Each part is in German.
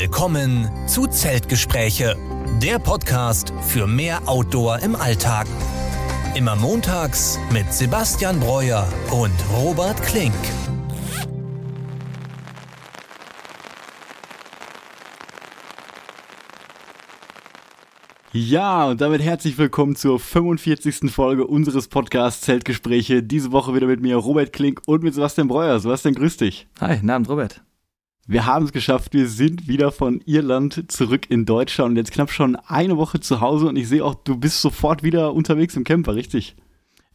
Willkommen zu Zeltgespräche, der Podcast für mehr Outdoor im Alltag. Immer montags mit Sebastian Breuer und Robert Klink. Ja, und damit herzlich willkommen zur 45. Folge unseres Podcasts Zeltgespräche. Diese Woche wieder mit mir Robert Klink und mit Sebastian Breuer. Sebastian, grüß dich. Hi, guten Abend, Robert. Wir haben es geschafft. Wir sind wieder von Irland zurück in Deutschland und jetzt knapp schon eine Woche zu Hause und ich sehe auch, du bist sofort wieder unterwegs im Camper, richtig?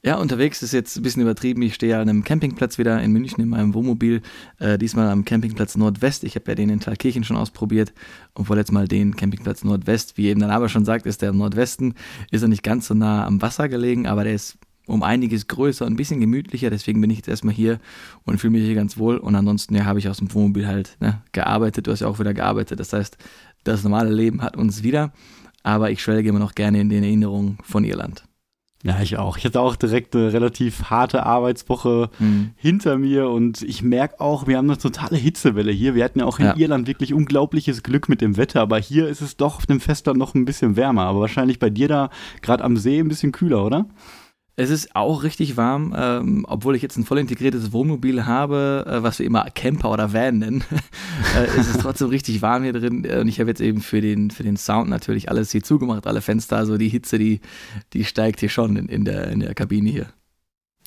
Ja, unterwegs ist jetzt ein bisschen übertrieben. Ich stehe an einem Campingplatz wieder in München in meinem Wohnmobil. Äh, diesmal am Campingplatz Nordwest. Ich habe ja den in Thalkirchen schon ausprobiert und wollte jetzt mal den Campingplatz Nordwest. Wie eben der Name schon sagt, ist der im Nordwesten. Ist er nicht ganz so nah am Wasser gelegen, aber der ist um einiges größer und ein bisschen gemütlicher. Deswegen bin ich jetzt erstmal hier und fühle mich hier ganz wohl. Und ansonsten ja, habe ich aus dem Wohnmobil halt ne, gearbeitet. Du hast ja auch wieder gearbeitet. Das heißt, das normale Leben hat uns wieder. Aber ich schwelge immer noch gerne in den Erinnerungen von Irland. Ja, ich auch. Ich hatte auch direkt eine relativ harte Arbeitswoche mhm. hinter mir und ich merke auch, wir haben eine totale Hitzewelle hier. Wir hatten ja auch in ja. Irland wirklich unglaubliches Glück mit dem Wetter, aber hier ist es doch auf dem Festland noch ein bisschen wärmer. Aber wahrscheinlich bei dir da gerade am See ein bisschen kühler, oder? Es ist auch richtig warm, ähm, obwohl ich jetzt ein voll integriertes Wohnmobil habe, äh, was wir immer Camper oder Van nennen. äh, ist es trotzdem richtig warm hier drin. Und ich habe jetzt eben für den, für den Sound natürlich alles hier zugemacht, alle Fenster. Also die Hitze, die, die steigt hier schon in, in, der, in der Kabine hier.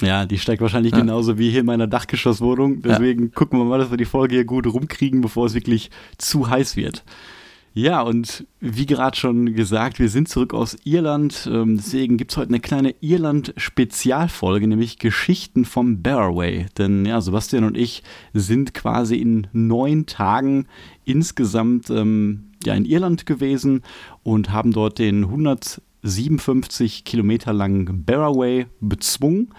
Ja, die steigt wahrscheinlich ja. genauso wie hier in meiner Dachgeschosswohnung. Deswegen ja. gucken wir mal, dass wir die Folge hier gut rumkriegen, bevor es wirklich zu heiß wird. Ja, und wie gerade schon gesagt, wir sind zurück aus Irland. Ähm, deswegen gibt es heute eine kleine Irland-Spezialfolge, nämlich Geschichten vom Barraway. Denn ja, Sebastian und ich sind quasi in neun Tagen insgesamt ähm, ja, in Irland gewesen und haben dort den 157 Kilometer langen Barraway bezwungen.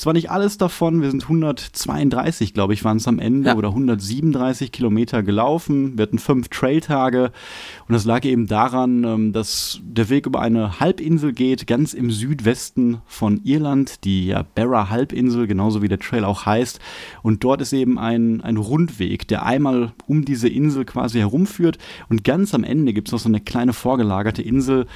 Zwar nicht alles davon, wir sind 132, glaube ich, waren es am Ende ja. oder 137 Kilometer gelaufen. Wir hatten fünf Trailtage und das lag eben daran, ähm, dass der Weg über eine Halbinsel geht, ganz im Südwesten von Irland, die ja Barra Halbinsel, genauso wie der Trail auch heißt. Und dort ist eben ein, ein Rundweg, der einmal um diese Insel quasi herumführt. Und ganz am Ende gibt es noch so eine kleine vorgelagerte Insel,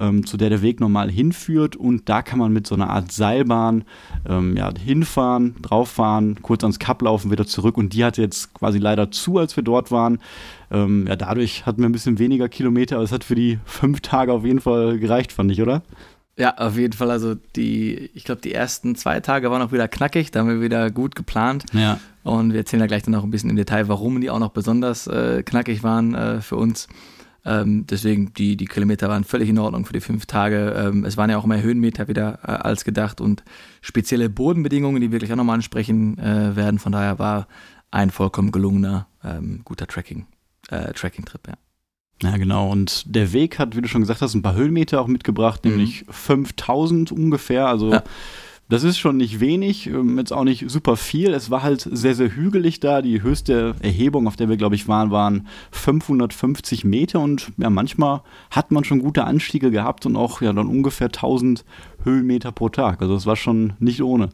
ähm, zu der der Weg normal hinführt. Und da kann man mit so einer Art Seilbahn ähm, ja, hinfahren, drauffahren, kurz ans Kap laufen, wieder zurück. Und die hatte jetzt quasi leider zu, als wir dort waren. Ähm, ja, dadurch hatten wir ein bisschen weniger Kilometer, aber es hat für die fünf Tage auf jeden Fall gereicht, fand ich, oder? Ja, auf jeden Fall. Also die, ich glaube, die ersten zwei Tage waren auch wieder knackig, da haben wir wieder gut geplant. Ja. Und wir erzählen da gleich dann auch ein bisschen im Detail, warum die auch noch besonders äh, knackig waren äh, für uns. Ähm, deswegen, die, die Kilometer waren völlig in Ordnung für die fünf Tage. Ähm, es waren ja auch mehr Höhenmeter wieder äh, als gedacht und spezielle Bodenbedingungen, die wir gleich auch nochmal ansprechen äh, werden. Von daher war ein vollkommen gelungener, ähm, guter Tracking, äh, Tracking-Trip, ja. Ja, genau. Und der Weg hat, wie du schon gesagt hast, ein paar Höhenmeter auch mitgebracht, mhm. nämlich 5000 ungefähr. Also ja. Das ist schon nicht wenig, ähm, jetzt auch nicht super viel. Es war halt sehr, sehr hügelig da. Die höchste Erhebung, auf der wir, glaube ich, waren, waren 550 Meter und ja, manchmal hat man schon gute Anstiege gehabt und auch ja dann ungefähr 1000 Höhenmeter pro Tag. Also es war schon nicht ohne.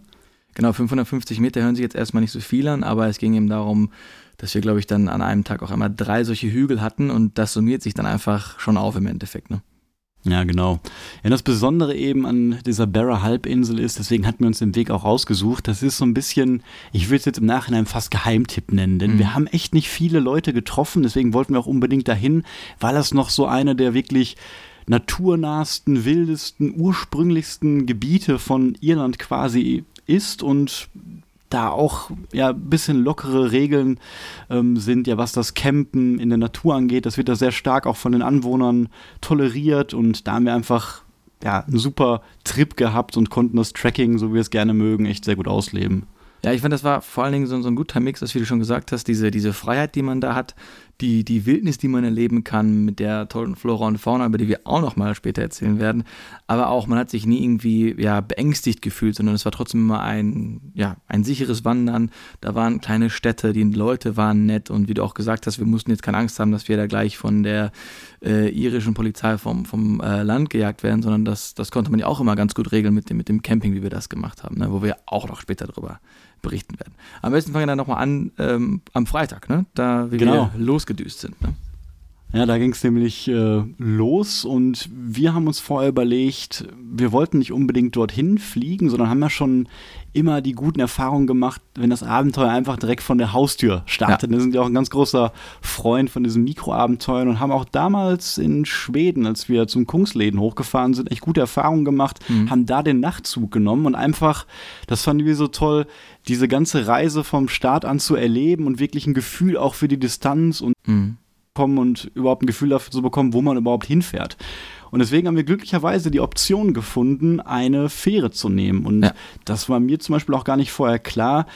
Genau, 550 Meter hören sich jetzt erstmal nicht so viel an, aber es ging eben darum, dass wir, glaube ich, dann an einem Tag auch einmal drei solche Hügel hatten und das summiert sich dann einfach schon auf im Endeffekt. Ne? Ja, genau. Ja, das Besondere eben an dieser Barra Halbinsel ist, deswegen hatten wir uns den Weg auch rausgesucht, das ist so ein bisschen, ich würde es jetzt im Nachhinein fast Geheimtipp nennen, denn mhm. wir haben echt nicht viele Leute getroffen, deswegen wollten wir auch unbedingt dahin, weil das noch so eine der wirklich naturnahsten, wildesten, ursprünglichsten Gebiete von Irland quasi ist und da auch ja ein bisschen lockere Regeln ähm, sind, ja was das Campen in der Natur angeht. Das wird da sehr stark auch von den Anwohnern toleriert und da haben wir einfach ja einen super Trip gehabt und konnten das Tracking, so wie wir es gerne mögen, echt sehr gut ausleben. Ja, ich fand, das war vor allen Dingen so, so, ein guter Mix, das wie du schon gesagt hast, diese, diese Freiheit, die man da hat, die, die Wildnis, die man erleben kann mit der tollen Flora und Fauna, über die wir auch noch mal später erzählen werden. Aber auch, man hat sich nie irgendwie ja, beängstigt gefühlt, sondern es war trotzdem immer ein, ja, ein sicheres Wandern. Da waren kleine Städte, die Leute waren nett und wie du auch gesagt hast, wir mussten jetzt keine Angst haben, dass wir da gleich von der äh, irischen Polizei vom, vom äh, Land gejagt werden, sondern das, das konnte man ja auch immer ganz gut regeln mit dem, mit dem Camping, wie wir das gemacht haben, ne? wo wir auch noch später darüber berichten werden. Am besten fangen wir dann nochmal an ähm, am Freitag, ne? da wie genau. wir losgedüst sind. Ne? Ja, da ging es nämlich äh, los und wir haben uns vorher überlegt, wir wollten nicht unbedingt dorthin fliegen, sondern haben ja schon immer die guten Erfahrungen gemacht, wenn das Abenteuer einfach direkt von der Haustür startet. Ja. Wir sind ja auch ein ganz großer Freund von diesen Mikroabenteuern und haben auch damals in Schweden, als wir zum Kungsläden hochgefahren sind, echt gute Erfahrungen gemacht, mhm. haben da den Nachtzug genommen und einfach, das fanden wir so toll, diese ganze Reise vom Start an zu erleben und wirklich ein Gefühl auch für die Distanz und mhm kommen und überhaupt ein Gefühl dafür zu bekommen, wo man überhaupt hinfährt. Und deswegen haben wir glücklicherweise die Option gefunden, eine Fähre zu nehmen. Und ja. das war mir zum Beispiel auch gar nicht vorher klar.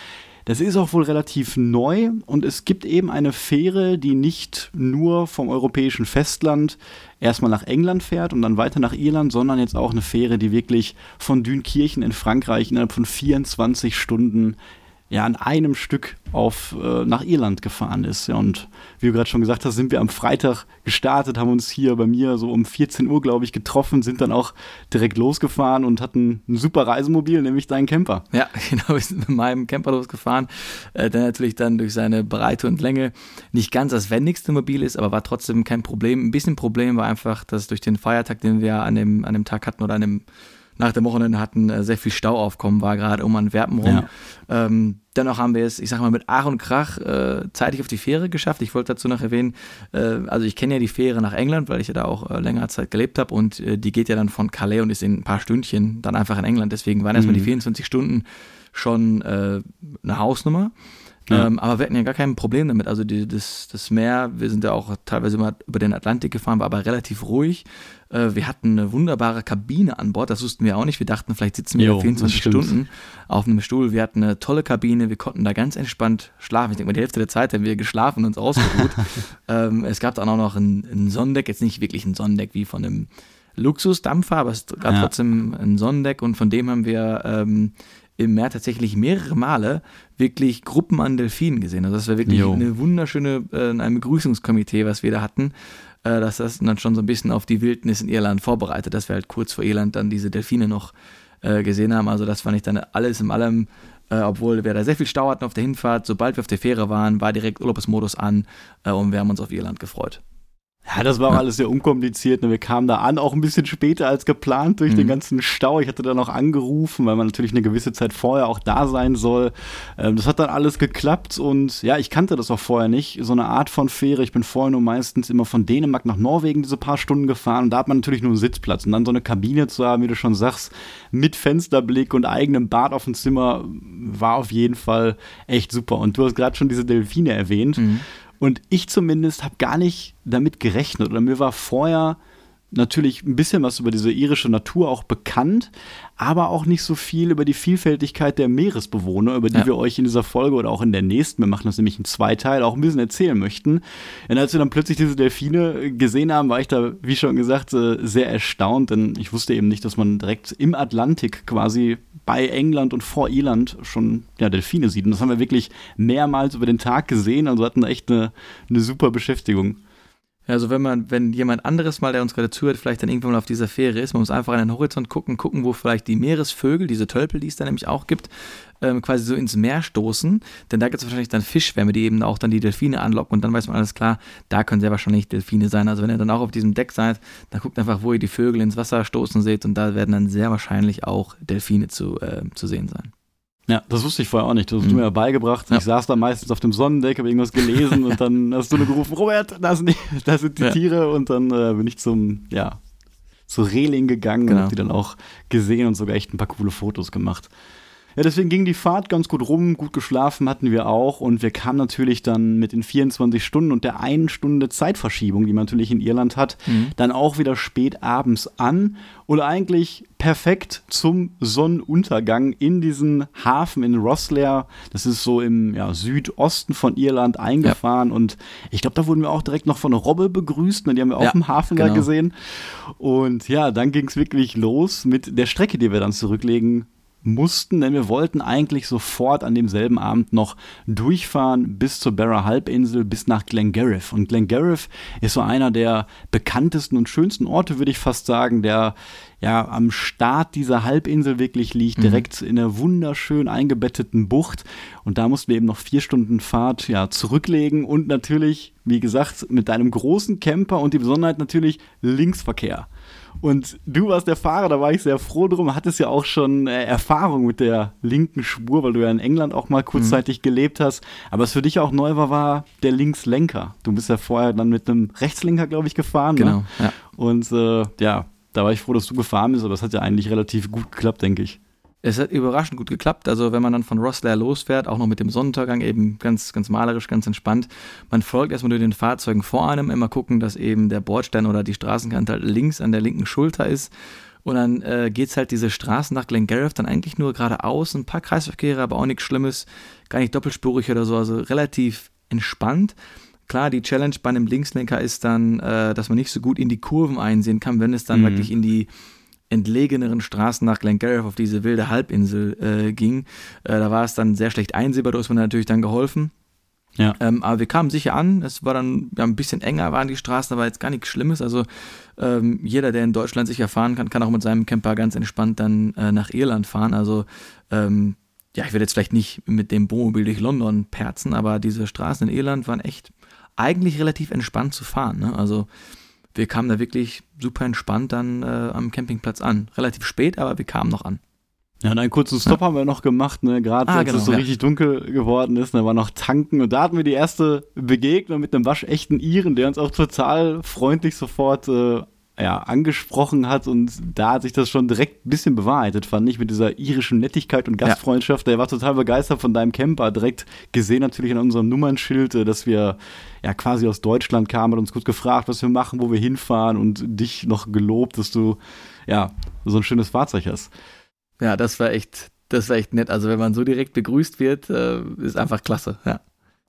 Das ist auch wohl relativ neu und es gibt eben eine Fähre, die nicht nur vom europäischen Festland erstmal nach England fährt und dann weiter nach Irland, sondern jetzt auch eine Fähre, die wirklich von Dünkirchen in Frankreich innerhalb von 24 Stunden ja an einem Stück auf äh, nach Irland gefahren ist. Ja, und wie du gerade schon gesagt hast, sind wir am Freitag gestartet, haben uns hier bei mir so um 14 Uhr, glaube ich, getroffen, sind dann auch direkt losgefahren und hatten ein super Reisemobil, nämlich deinen Camper. Ja, genau, wir sind mit meinem Camper losgefahren, äh, der natürlich dann durch seine Breite und Länge nicht ganz das wendigste Mobil ist, aber war trotzdem kein Problem. Ein bisschen Problem war einfach, dass durch den Feiertag, den wir an dem, an dem Tag hatten oder an dem nach dem Wochenende hatten äh, sehr viel Stauaufkommen war, gerade um Antwerpen rum. Ja. Ähm, dennoch haben wir es, ich sag mal, mit Ach und Krach äh, zeitig auf die Fähre geschafft. Ich wollte dazu noch erwähnen, äh, also ich kenne ja die Fähre nach England, weil ich ja da auch äh, längere Zeit gelebt habe und äh, die geht ja dann von Calais und ist in ein paar Stündchen dann einfach in England. Deswegen waren erstmal mhm. die 24 Stunden schon äh, eine Hausnummer. Ja. Ähm, aber wir hatten ja gar kein Problem damit. Also die, das, das Meer, wir sind ja auch teilweise immer über den Atlantik gefahren, war aber relativ ruhig. Äh, wir hatten eine wunderbare Kabine an Bord, das wussten wir auch nicht. Wir dachten, vielleicht sitzen wir jo, 24 Stunden auf einem Stuhl. Wir hatten eine tolle Kabine, wir konnten da ganz entspannt schlafen. Ich denke mal, die Hälfte der Zeit haben wir geschlafen und uns ausgeruht. ähm, es gab dann auch noch ein, ein Sonnendeck, jetzt nicht wirklich ein Sonnendeck wie von einem Luxusdampfer, aber es gab ja. trotzdem ein Sonnendeck und von dem haben wir ähm, im Meer tatsächlich mehrere Male wirklich Gruppen an Delfinen gesehen. Also das war wirklich jo. eine wunderschöne, äh, ein Begrüßungskomitee, was wir da hatten. Äh, dass das dann schon so ein bisschen auf die Wildnis in Irland vorbereitet, dass wir halt kurz vor Irland dann diese Delfine noch äh, gesehen haben. Also das fand ich dann alles in allem äh, obwohl wir da sehr viel Stau hatten auf der Hinfahrt. Sobald wir auf der Fähre waren, war direkt Urlaubsmodus an äh, und wir haben uns auf Irland gefreut. Ja, das war auch alles sehr unkompliziert. Ne? Wir kamen da an, auch ein bisschen später als geplant durch mhm. den ganzen Stau. Ich hatte dann auch angerufen, weil man natürlich eine gewisse Zeit vorher auch da sein soll. Ähm, das hat dann alles geklappt und ja, ich kannte das auch vorher nicht. So eine Art von Fähre. Ich bin vorher nur meistens immer von Dänemark nach Norwegen diese paar Stunden gefahren und da hat man natürlich nur einen Sitzplatz. Und dann so eine Kabine zu haben, wie du schon sagst, mit Fensterblick und eigenem Bad auf dem Zimmer, war auf jeden Fall echt super. Und du hast gerade schon diese Delfine erwähnt. Mhm. Und ich zumindest habe gar nicht damit gerechnet. Oder mir war vorher natürlich ein bisschen was über diese irische Natur auch bekannt, aber auch nicht so viel über die Vielfältigkeit der Meeresbewohner, über die ja. wir euch in dieser Folge oder auch in der nächsten, wir machen das nämlich in zwei Teilen, auch ein bisschen erzählen möchten. Und als wir dann plötzlich diese Delfine gesehen haben, war ich da, wie schon gesagt, äh, sehr erstaunt, denn ich wusste eben nicht, dass man direkt im Atlantik quasi bei England und vor Irland schon ja, Delfine sieht. Und das haben wir wirklich mehrmals über den Tag gesehen. Also hatten echt eine, eine super Beschäftigung. Also wenn man, wenn jemand anderes mal, der uns gerade zuhört, vielleicht dann irgendwann mal auf dieser Fähre ist, man muss einfach an den Horizont gucken, gucken, wo vielleicht die Meeresvögel, diese Tölpel, die es da nämlich auch gibt, ähm, quasi so ins Meer stoßen. Denn da gibt es wahrscheinlich dann Fischwärme, die eben auch dann die Delfine anlocken und dann weiß man alles klar, da können sehr wahrscheinlich Delfine sein. Also wenn ihr dann auch auf diesem Deck seid, dann guckt einfach, wo ihr die Vögel ins Wasser stoßen seht und da werden dann sehr wahrscheinlich auch Delfine zu, äh, zu sehen sein. Ja, das wusste ich vorher auch nicht. Das hast du mhm. mir ja beigebracht. Ja. Ich saß da meistens auf dem Sonnendeck, habe irgendwas gelesen und dann hast du nur gerufen, Robert, da sind die, da sind die ja. Tiere und dann äh, bin ich zum, ja, zur Reling gegangen genau. und habe die dann auch gesehen und sogar echt ein paar coole Fotos gemacht. Ja, deswegen ging die Fahrt ganz gut rum, gut geschlafen hatten wir auch und wir kamen natürlich dann mit den 24 Stunden und der einen Stunde Zeitverschiebung, die man natürlich in Irland hat, mhm. dann auch wieder spät abends an oder eigentlich perfekt zum Sonnenuntergang in diesen Hafen in Rosslare. Das ist so im ja, Südosten von Irland eingefahren ja. und ich glaube, da wurden wir auch direkt noch von Robbe begrüßt. Ne? Die haben wir auch ja, im Hafen genau. da gesehen. Und ja, dann ging es wirklich los mit der Strecke, die wir dann zurücklegen mussten, denn wir wollten eigentlich sofort an demselben Abend noch durchfahren bis zur Barra Halbinsel, bis nach Glengariff. Und Glengariff ist so einer der bekanntesten und schönsten Orte, würde ich fast sagen, der ja am Start dieser Halbinsel wirklich liegt, mhm. direkt in einer wunderschön eingebetteten Bucht. Und da mussten wir eben noch vier Stunden Fahrt ja, zurücklegen und natürlich, wie gesagt, mit deinem großen Camper und die Besonderheit natürlich Linksverkehr. Und du warst der Fahrer, da war ich sehr froh drum, hattest ja auch schon äh, Erfahrung mit der linken Spur, weil du ja in England auch mal kurzzeitig mhm. gelebt hast. Aber was für dich auch neu war, war der Linkslenker. Du bist ja vorher dann mit einem Rechtslenker, glaube ich, gefahren. Ne? Genau, ne? ja. Und äh, ja, da war ich froh, dass du gefahren bist, aber das hat ja eigentlich relativ gut geklappt, denke ich. Es hat überraschend gut geklappt. Also wenn man dann von Rosslare losfährt, auch noch mit dem Sonnenuntergang, eben ganz, ganz malerisch, ganz entspannt. Man folgt erstmal durch den Fahrzeugen vor einem, immer gucken, dass eben der Bordstein oder die Straßenkante halt links an der linken Schulter ist. Und dann äh, geht es halt diese Straßen nach Glengariff dann eigentlich nur geradeaus, ein paar Kreisverkehre, aber auch nichts Schlimmes, gar nicht doppelspurig oder so, also relativ entspannt. Klar, die Challenge bei einem Linkslenker ist dann, äh, dass man nicht so gut in die Kurven einsehen kann, wenn es dann mhm. wirklich in die entlegeneren Straßen nach Glengariff auf diese wilde Halbinsel äh, ging. Äh, da war es dann sehr schlecht einsehbar, da ist mir natürlich dann geholfen. Ja. Ähm, aber wir kamen sicher an, es war dann ja, ein bisschen enger, waren die Straßen, aber jetzt gar nichts Schlimmes. Also ähm, jeder, der in Deutschland sicher fahren kann, kann auch mit seinem Camper ganz entspannt dann äh, nach Irland fahren. Also ähm, ja, ich werde jetzt vielleicht nicht mit dem Wohnmobil durch London perzen, aber diese Straßen in Irland waren echt eigentlich relativ entspannt zu fahren. Ne? Also wir kamen da wirklich super entspannt dann äh, am Campingplatz an. Relativ spät, aber wir kamen noch an. Ja, und einen kurzen Stop ja. haben wir noch gemacht, ne? Gerade ah, als genau, es so ja. richtig dunkel geworden ist, da war noch tanken und da hatten wir die erste Begegnung mit einem waschechten Iren, der uns auch total freundlich sofort äh, ja, angesprochen hat und da hat sich das schon direkt ein bisschen bewahrheitet, fand ich, mit dieser irischen Nettigkeit und Gastfreundschaft. Ja. Der war total begeistert von deinem Camper, direkt gesehen natürlich an unserem Nummernschild, äh, dass wir ja quasi aus Deutschland kamen, hat uns kurz gefragt, was wir machen, wo wir hinfahren und dich noch gelobt, dass du ja so ein schönes Fahrzeug hast. Ja, das war echt, das war echt nett. Also wenn man so direkt begrüßt wird, äh, ist einfach klasse, ja.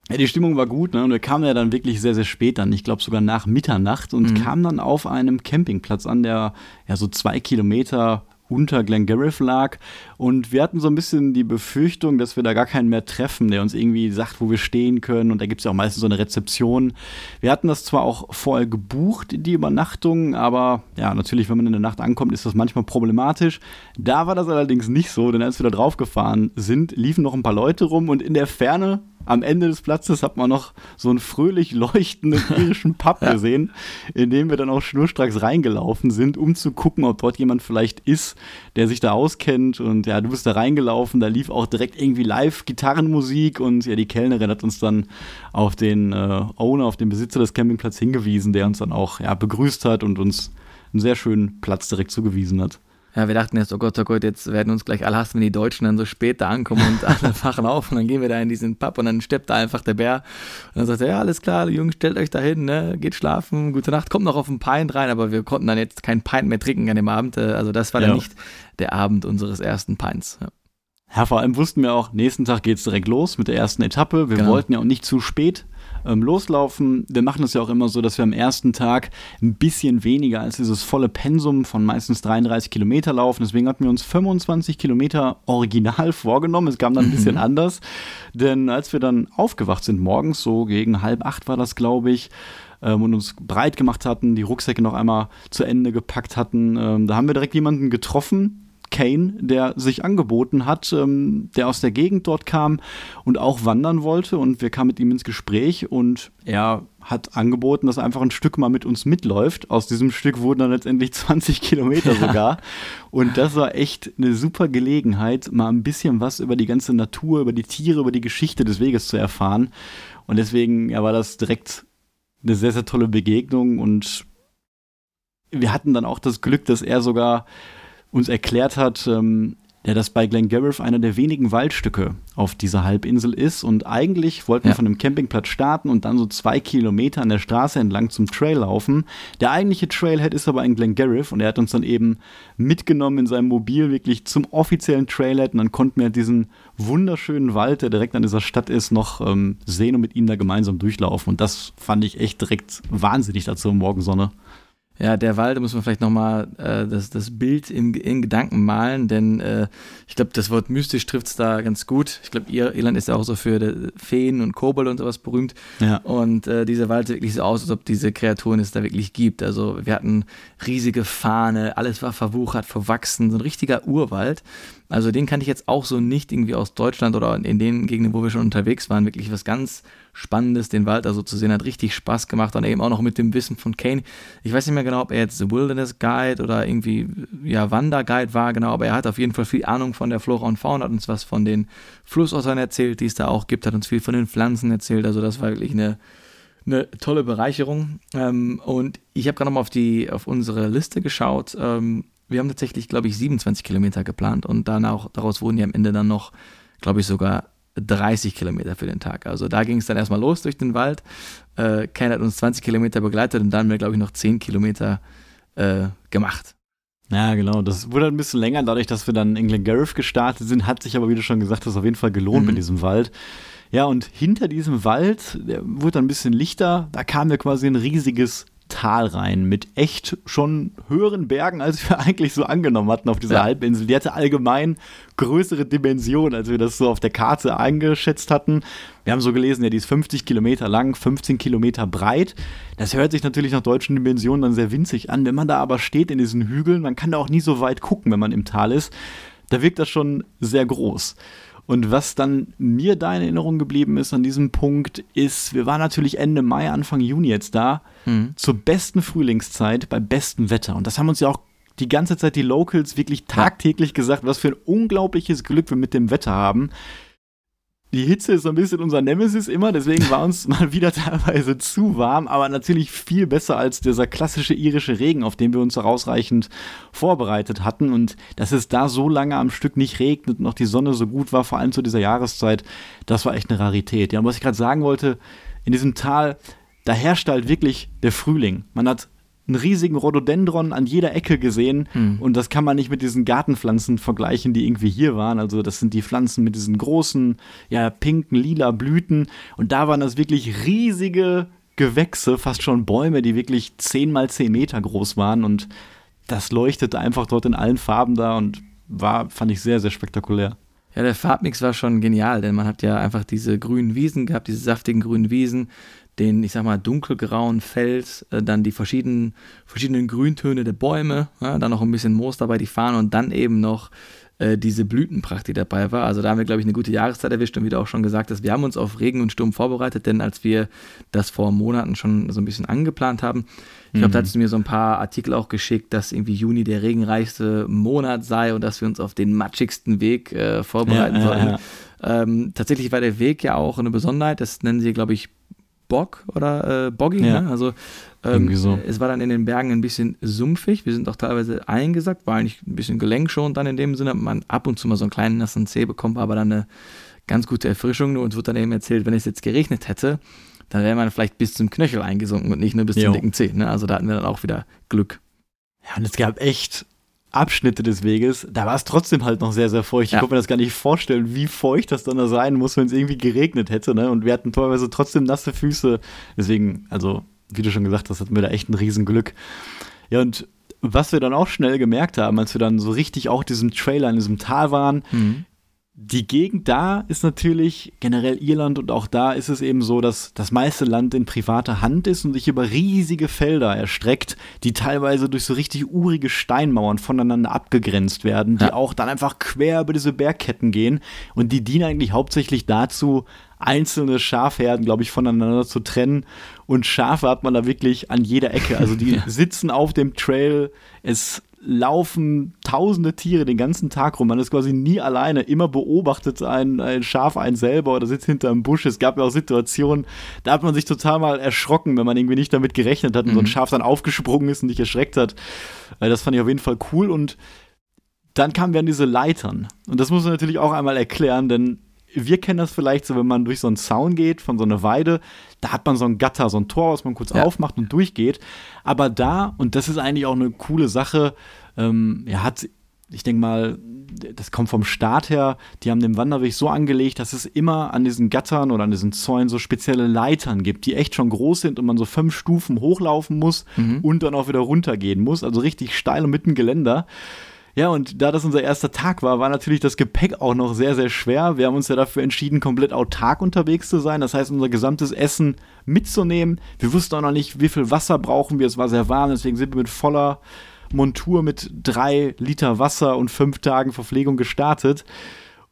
Ja, die Stimmung war gut, ne? Und wir kamen ja dann wirklich sehr, sehr spät an. Ich glaube sogar nach Mitternacht und mhm. kamen dann auf einem Campingplatz an, der ja so zwei Kilometer unter Glengariff lag. Und wir hatten so ein bisschen die Befürchtung, dass wir da gar keinen mehr treffen, der uns irgendwie sagt, wo wir stehen können. Und da gibt es ja auch meistens so eine Rezeption. Wir hatten das zwar auch vorher gebucht, die Übernachtung, aber ja, natürlich, wenn man in der Nacht ankommt, ist das manchmal problematisch. Da war das allerdings nicht so, denn als wir da drauf gefahren sind, liefen noch ein paar Leute rum und in der Ferne am Ende des Platzes hat man noch so einen fröhlich leuchtenden irischen Pub ja. gesehen, in dem wir dann auch schnurstracks reingelaufen sind, um zu gucken, ob dort jemand vielleicht ist, der sich da auskennt. Und ja, du bist da reingelaufen, da lief auch direkt irgendwie live Gitarrenmusik und ja, die Kellnerin hat uns dann auf den äh, Owner, auf den Besitzer des Campingplatzes hingewiesen, der uns dann auch ja, begrüßt hat und uns einen sehr schönen Platz direkt zugewiesen hat. Ja, wir dachten erst, oh Gott, oh Gott, jetzt werden uns gleich alle hassen, wenn die Deutschen dann so spät da ankommen und alle fachen auf und dann gehen wir da in diesen Pub und dann steppt da einfach der Bär und dann sagt er, ja, alles klar, Jungs, stellt euch da hin, ne, geht schlafen, gute Nacht, kommt noch auf ein Pint rein, aber wir konnten dann jetzt kein Pint mehr trinken an dem Abend, äh, also das war ja. dann nicht der Abend unseres ersten Pints. Ja. Ja, vor allem wussten wir auch, nächsten Tag geht es direkt los mit der ersten Etappe. Wir genau. wollten ja auch nicht zu spät ähm, loslaufen. Wir machen das ja auch immer so, dass wir am ersten Tag ein bisschen weniger als dieses volle Pensum von meistens 33 Kilometer laufen. Deswegen hatten wir uns 25 Kilometer original vorgenommen. Es kam dann ein bisschen mhm. anders, denn als wir dann aufgewacht sind morgens, so gegen halb acht war das, glaube ich, ähm, und uns breit gemacht hatten, die Rucksäcke noch einmal zu Ende gepackt hatten, ähm, da haben wir direkt jemanden getroffen, Kane, der sich angeboten hat, ähm, der aus der Gegend dort kam und auch wandern wollte. Und wir kamen mit ihm ins Gespräch und er hat angeboten, dass er einfach ein Stück mal mit uns mitläuft. Aus diesem Stück wurden dann letztendlich 20 Kilometer sogar. Und das war echt eine super Gelegenheit, mal ein bisschen was über die ganze Natur, über die Tiere, über die Geschichte des Weges zu erfahren. Und deswegen ja, war das direkt eine sehr, sehr tolle Begegnung und wir hatten dann auch das Glück, dass er sogar uns erklärt hat, ähm, ja, dass bei Glengariff einer der wenigen Waldstücke auf dieser Halbinsel ist. Und eigentlich wollten ja. wir von dem Campingplatz starten und dann so zwei Kilometer an der Straße entlang zum Trail laufen. Der eigentliche Trailhead ist aber in Glengariff und er hat uns dann eben mitgenommen in seinem Mobil wirklich zum offiziellen Trailhead und dann konnten wir diesen wunderschönen Wald, der direkt an dieser Stadt ist, noch ähm, sehen und mit ihm da gemeinsam durchlaufen. Und das fand ich echt direkt wahnsinnig dazu Morgensonne. Ja, der Wald, da muss man vielleicht nochmal äh, das, das Bild in, in Gedanken malen, denn äh, ich glaube, das Wort mystisch trifft es da ganz gut. Ich glaube, Irland ist ja auch so für Feen und Kobold und sowas berühmt. Ja. Und äh, dieser Wald sieht wirklich so aus, als ob diese Kreaturen es da wirklich gibt. Also wir hatten riesige Fahne, alles war verwuchert, verwachsen, so ein richtiger Urwald. Also den kannte ich jetzt auch so nicht irgendwie aus Deutschland oder in den Gegenden, wo wir schon unterwegs waren. Wirklich was ganz Spannendes, den Wald also zu sehen, hat richtig Spaß gemacht. Und eben auch noch mit dem Wissen von Kane. Ich weiß nicht mehr genau, ob er jetzt The Wilderness Guide oder irgendwie, ja, Wanderguide war, genau. Aber er hat auf jeden Fall viel Ahnung von der Flora und Fauna, hat uns was von den Flussottern erzählt, die es da auch gibt, hat uns viel von den Pflanzen erzählt. Also das war wirklich eine eine tolle Bereicherung. Ähm, und ich habe gerade nochmal auf, auf unsere Liste geschaut. Ähm, wir haben tatsächlich, glaube ich, 27 Kilometer geplant und danach, daraus wurden ja am Ende dann noch, glaube ich, sogar 30 Kilometer für den Tag. Also da ging es dann erstmal los durch den Wald. Äh, Ken hat uns 20 Kilometer begleitet und dann haben wir, glaube ich, noch 10 Kilometer äh, gemacht. Ja, genau. Das wurde ein bisschen länger, dadurch, dass wir dann in Glengarriff gestartet sind, hat sich aber, wie du schon gesagt hast, auf jeden Fall gelohnt mhm. mit diesem Wald. Ja, und hinter diesem Wald, der wurde dann ein bisschen lichter, da kam wir quasi ein riesiges Tal rein mit echt schon höheren Bergen, als wir eigentlich so angenommen hatten auf dieser ja. Halbinsel. Die hatte allgemein größere Dimensionen, als wir das so auf der Karte eingeschätzt hatten. Wir haben so gelesen, ja, die ist 50 Kilometer lang, 15 Kilometer breit. Das hört sich natürlich nach deutschen Dimensionen dann sehr winzig an. Wenn man da aber steht in diesen Hügeln, man kann da auch nie so weit gucken, wenn man im Tal ist. Da wirkt das schon sehr groß. Und was dann mir da in Erinnerung geblieben ist an diesem Punkt, ist, wir waren natürlich Ende Mai, Anfang Juni jetzt da, mhm. zur besten Frühlingszeit, bei bestem Wetter. Und das haben uns ja auch die ganze Zeit die Locals wirklich tagtäglich gesagt, was für ein unglaubliches Glück wir mit dem Wetter haben die Hitze ist so ein bisschen unser Nemesis immer, deswegen war uns mal wieder teilweise zu warm, aber natürlich viel besser als dieser klassische irische Regen, auf den wir uns herausreichend vorbereitet hatten. Und dass es da so lange am Stück nicht regnet und noch die Sonne so gut war, vor allem zu dieser Jahreszeit, das war echt eine Rarität. Ja, und was ich gerade sagen wollte, in diesem Tal, da herrscht halt wirklich der Frühling. Man hat einen riesigen Rhododendron an jeder Ecke gesehen hm. und das kann man nicht mit diesen Gartenpflanzen vergleichen, die irgendwie hier waren. Also das sind die Pflanzen mit diesen großen, ja, pinken, lila Blüten und da waren das wirklich riesige Gewächse, fast schon Bäume, die wirklich 10 mal 10 Meter groß waren und das leuchtete einfach dort in allen Farben da und war, fand ich sehr, sehr spektakulär. Ja, der Farbmix war schon genial, denn man hat ja einfach diese grünen Wiesen gehabt, diese saftigen grünen Wiesen, den, ich sag mal, dunkelgrauen Fels, äh, dann die verschiedenen, verschiedenen Grüntöne der Bäume, ja, dann noch ein bisschen Moos dabei, die Fahnen und dann eben noch äh, diese Blütenpracht, die dabei war. Also da haben wir, glaube ich, eine gute Jahreszeit erwischt und wie du auch schon gesagt hast, wir haben uns auf Regen und Sturm vorbereitet, denn als wir das vor Monaten schon so ein bisschen angeplant haben, ich glaube, mhm. da hast du mir so ein paar Artikel auch geschickt, dass irgendwie Juni der regenreichste Monat sei und dass wir uns auf den matschigsten Weg äh, vorbereiten ja, sollen. Ja, ja. Ähm, tatsächlich war der Weg ja auch eine Besonderheit, das nennen sie, glaube ich, Bog oder äh, Bogging. Ja. Ne? Also ähm, so. es war dann in den Bergen ein bisschen sumpfig. Wir sind auch teilweise eingesackt, war eigentlich ein bisschen gelenkschonend dann in dem Sinne. Man ab und zu mal so einen kleinen nassen Zeh bekommen, war aber dann eine ganz gute Erfrischung. Und uns wird dann eben erzählt, wenn es jetzt geregnet hätte, dann wäre man vielleicht bis zum Knöchel eingesunken und nicht nur bis jo. zum dicken Zeh. Ne? Also da hatten wir dann auch wieder Glück. Ja, und es gab echt Abschnitte des Weges, da war es trotzdem halt noch sehr, sehr feucht. Ja. Ich konnte mir das gar nicht vorstellen, wie feucht das dann da sein muss, wenn es irgendwie geregnet hätte. Ne? Und wir hatten teilweise trotzdem nasse Füße. Deswegen, also, wie du schon gesagt hast, hatten wir da echt ein Riesenglück. Ja, und was wir dann auch schnell gemerkt haben, als wir dann so richtig auch diesem Trailer in diesem Tal waren, mhm die Gegend da ist natürlich generell Irland und auch da ist es eben so, dass das meiste Land in privater Hand ist und sich über riesige Felder erstreckt, die teilweise durch so richtig urige Steinmauern voneinander abgegrenzt werden, die ja. auch dann einfach quer über diese Bergketten gehen und die dienen eigentlich hauptsächlich dazu, einzelne Schafherden, glaube ich, voneinander zu trennen. Und Schafe hat man da wirklich an jeder Ecke. Also die ja. sitzen auf dem Trail. Es laufen tausende Tiere den ganzen Tag rum. Man ist quasi nie alleine. Immer beobachtet ein, ein Schaf einen selber oder sitzt hinter einem Busch. Es gab ja auch Situationen, da hat man sich total mal erschrocken, wenn man irgendwie nicht damit gerechnet hat und mhm. so ein mhm. Schaf dann aufgesprungen ist und dich erschreckt hat. Äh, das fand ich auf jeden Fall cool und dann kamen wir an diese Leitern. Und das muss man natürlich auch einmal erklären, denn wir kennen das vielleicht so, wenn man durch so einen Zaun geht, von so einer Weide, da hat man so ein Gatter, so ein Tor, was man kurz ja. aufmacht und durchgeht. Aber da, und das ist eigentlich auch eine coole Sache, ähm, ja, hat ich denke mal, das kommt vom Staat her, die haben den Wanderweg so angelegt, dass es immer an diesen Gattern oder an diesen Zäunen so spezielle Leitern gibt, die echt schon groß sind und man so fünf Stufen hochlaufen muss mhm. und dann auch wieder runtergehen muss. Also richtig steil und mitten Geländer. Ja, und da das unser erster Tag war, war natürlich das Gepäck auch noch sehr, sehr schwer. Wir haben uns ja dafür entschieden, komplett autark unterwegs zu sein. Das heißt, unser gesamtes Essen mitzunehmen. Wir wussten auch noch nicht, wie viel Wasser brauchen wir. Es war sehr warm, deswegen sind wir mit voller Montur mit drei Liter Wasser und fünf Tagen Verpflegung gestartet.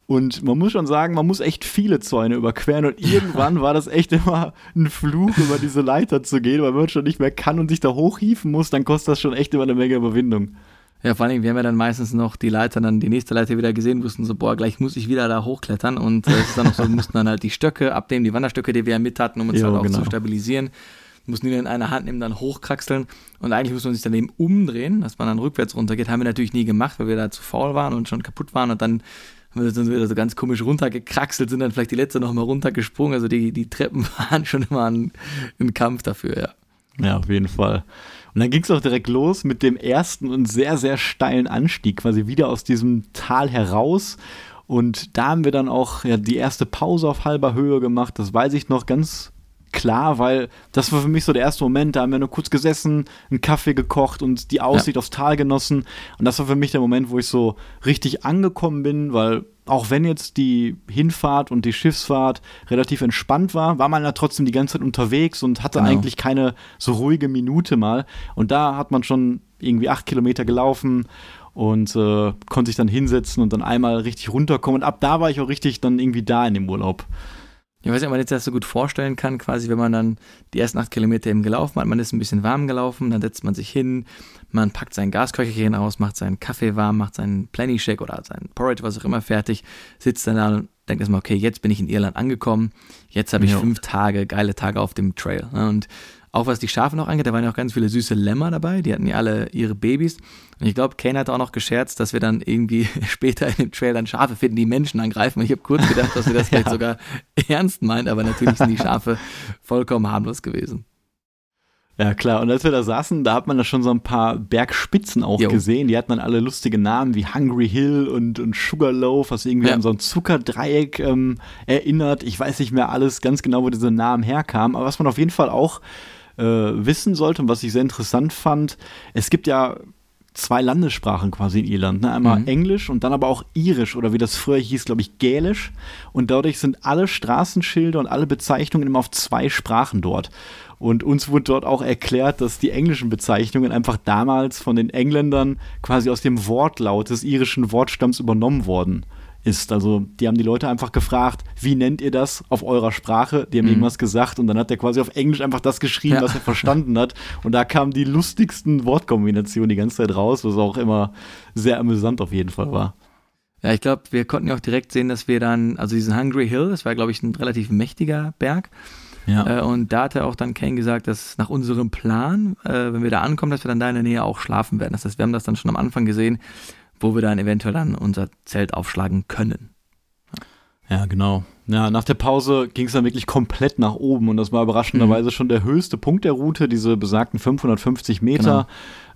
Und man muss schon sagen, man muss echt viele Zäune überqueren. Und irgendwann war das echt immer ein Fluch, über diese Leiter zu gehen, weil man schon nicht mehr kann und sich da hochhieven muss, dann kostet das schon echt immer eine Menge Überwindung. Ja, vor allen Dingen, wir haben ja dann meistens noch die Leiter, dann die nächste Leiter wieder gesehen, wussten so, boah, gleich muss ich wieder da hochklettern. Und äh, es ist dann noch so, wir mussten dann halt die Stöcke abnehmen, die Wanderstöcke, die wir ja mit hatten, um uns jo, halt auch genau. zu stabilisieren. Mussten die dann in einer Hand nehmen, dann hochkraxeln. Und eigentlich muss man sich dann eben umdrehen, dass man dann rückwärts runtergeht. Haben wir natürlich nie gemacht, weil wir da zu faul waren und schon kaputt waren. Und dann haben wir dann wieder so ganz komisch runtergekraxelt, sind dann vielleicht die letzte nochmal runtergesprungen. Also die, die Treppen waren schon immer ein, ein Kampf dafür, ja. Ja, auf jeden Fall. Und dann ging es auch direkt los mit dem ersten und sehr, sehr steilen Anstieg, quasi wieder aus diesem Tal heraus. Und da haben wir dann auch ja, die erste Pause auf halber Höhe gemacht. Das weiß ich noch ganz klar, weil das war für mich so der erste Moment. Da haben wir nur kurz gesessen, einen Kaffee gekocht und die Aussicht ja. aufs Tal genossen. Und das war für mich der Moment, wo ich so richtig angekommen bin, weil auch wenn jetzt die Hinfahrt und die Schiffsfahrt relativ entspannt war, war man ja trotzdem die ganze Zeit unterwegs und hatte genau. eigentlich keine so ruhige Minute mal. Und da hat man schon irgendwie acht Kilometer gelaufen und äh, konnte sich dann hinsetzen und dann einmal richtig runterkommen. Und ab da war ich auch richtig dann irgendwie da in dem Urlaub. Ich weiß nicht, ob man jetzt das so gut vorstellen kann, quasi, wenn man dann die ersten acht Kilometer eben gelaufen hat, man ist ein bisschen warm gelaufen, dann setzt man sich hin, man packt sein Gasköcherchen aus, macht seinen Kaffee warm, macht seinen Plenty Shake oder seinen Porridge, was auch immer fertig, sitzt dann da und denkt erstmal, okay, jetzt bin ich in Irland angekommen, jetzt habe ich ja. fünf Tage, geile Tage auf dem Trail. Ne? Und auch was die Schafe noch angeht, da waren ja auch ganz viele süße Lämmer dabei, die hatten ja alle ihre Babys. Und ich glaube, Kane hat auch noch gescherzt, dass wir dann irgendwie später in dem Trail dann Schafe finden, die Menschen angreifen. Und ich habe kurz gedacht, dass wir das ja. vielleicht sogar ernst meint, aber natürlich sind die Schafe vollkommen harmlos gewesen. Ja, klar. Und als wir da saßen, da hat man da schon so ein paar Bergspitzen auch jo. gesehen. Die hatten dann alle lustige Namen wie Hungry Hill und, und Sugarloaf, was irgendwie ja. an so ein Zuckerdreieck ähm, erinnert. Ich weiß nicht mehr alles ganz genau, wo diese Namen herkamen. Aber was man auf jeden Fall auch äh, wissen sollte und was ich sehr interessant fand, es gibt ja zwei Landessprachen quasi in Irland. Ne? Einmal mhm. Englisch und dann aber auch Irisch oder wie das früher hieß, glaube ich, Gälisch. Und dadurch sind alle Straßenschilder und alle Bezeichnungen immer auf zwei Sprachen dort. Und uns wurde dort auch erklärt, dass die englischen Bezeichnungen einfach damals von den Engländern quasi aus dem Wortlaut des irischen Wortstamms übernommen worden ist. Also die haben die Leute einfach gefragt, wie nennt ihr das auf eurer Sprache? Die haben mhm. irgendwas gesagt und dann hat er quasi auf Englisch einfach das geschrieben, ja. was er verstanden hat. Und da kamen die lustigsten Wortkombinationen die ganze Zeit raus, was auch immer sehr amüsant auf jeden Fall war. Ja, ich glaube, wir konnten ja auch direkt sehen, dass wir dann, also diesen Hungry Hill, das war, glaube ich, ein relativ mächtiger Berg. Ja. Äh, und da hat er auch dann Kane gesagt, dass nach unserem Plan, äh, wenn wir da ankommen, dass wir dann da in der Nähe auch schlafen werden. Das heißt, wir haben das dann schon am Anfang gesehen, wo wir dann eventuell dann unser Zelt aufschlagen können. Ja, genau. Ja, nach der Pause ging es dann wirklich komplett nach oben und das war überraschenderweise mhm. schon der höchste Punkt der Route, diese besagten 550 Meter.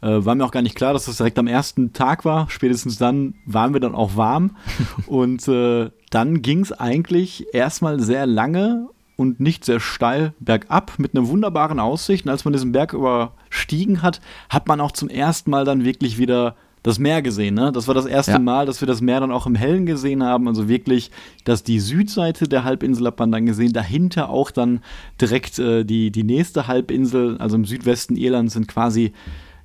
Genau. Äh, war mir auch gar nicht klar, dass das direkt am ersten Tag war. Spätestens dann waren wir dann auch warm und äh, dann ging es eigentlich erstmal sehr lange und nicht sehr steil bergab mit einer wunderbaren Aussicht. Und als man diesen Berg überstiegen hat, hat man auch zum ersten Mal dann wirklich wieder das Meer gesehen. Ne? Das war das erste ja. Mal, dass wir das Meer dann auch im Hellen gesehen haben. Also wirklich, dass die Südseite der Halbinsel hat man dann gesehen. Dahinter auch dann direkt äh, die, die nächste Halbinsel, also im Südwesten Irlands sind quasi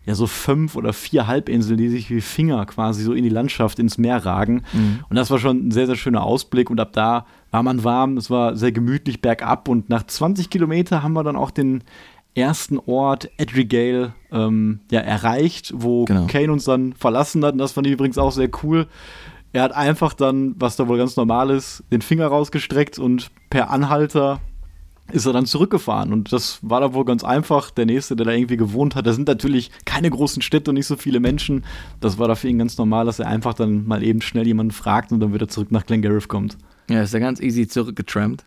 ja so fünf oder vier Halbinseln, die sich wie Finger quasi so in die Landschaft, ins Meer ragen. Mhm. Und das war schon ein sehr, sehr schöner Ausblick. Und ab da war man warm, es war sehr gemütlich bergab. Und nach 20 Kilometern haben wir dann auch den ersten Ort, Edrigale, ähm, ja, erreicht, wo genau. Kane uns dann verlassen hat. Und das fand ich übrigens auch sehr cool. Er hat einfach dann, was da wohl ganz normal ist, den Finger rausgestreckt und per Anhalter ist er dann zurückgefahren. Und das war da wohl ganz einfach. Der nächste, der da irgendwie gewohnt hat, da sind natürlich keine großen Städte und nicht so viele Menschen. Das war da für ihn ganz normal, dass er einfach dann mal eben schnell jemanden fragt und dann wieder zurück nach Glengarriff kommt. Ja, ist ja ganz easy zurückgetrampt.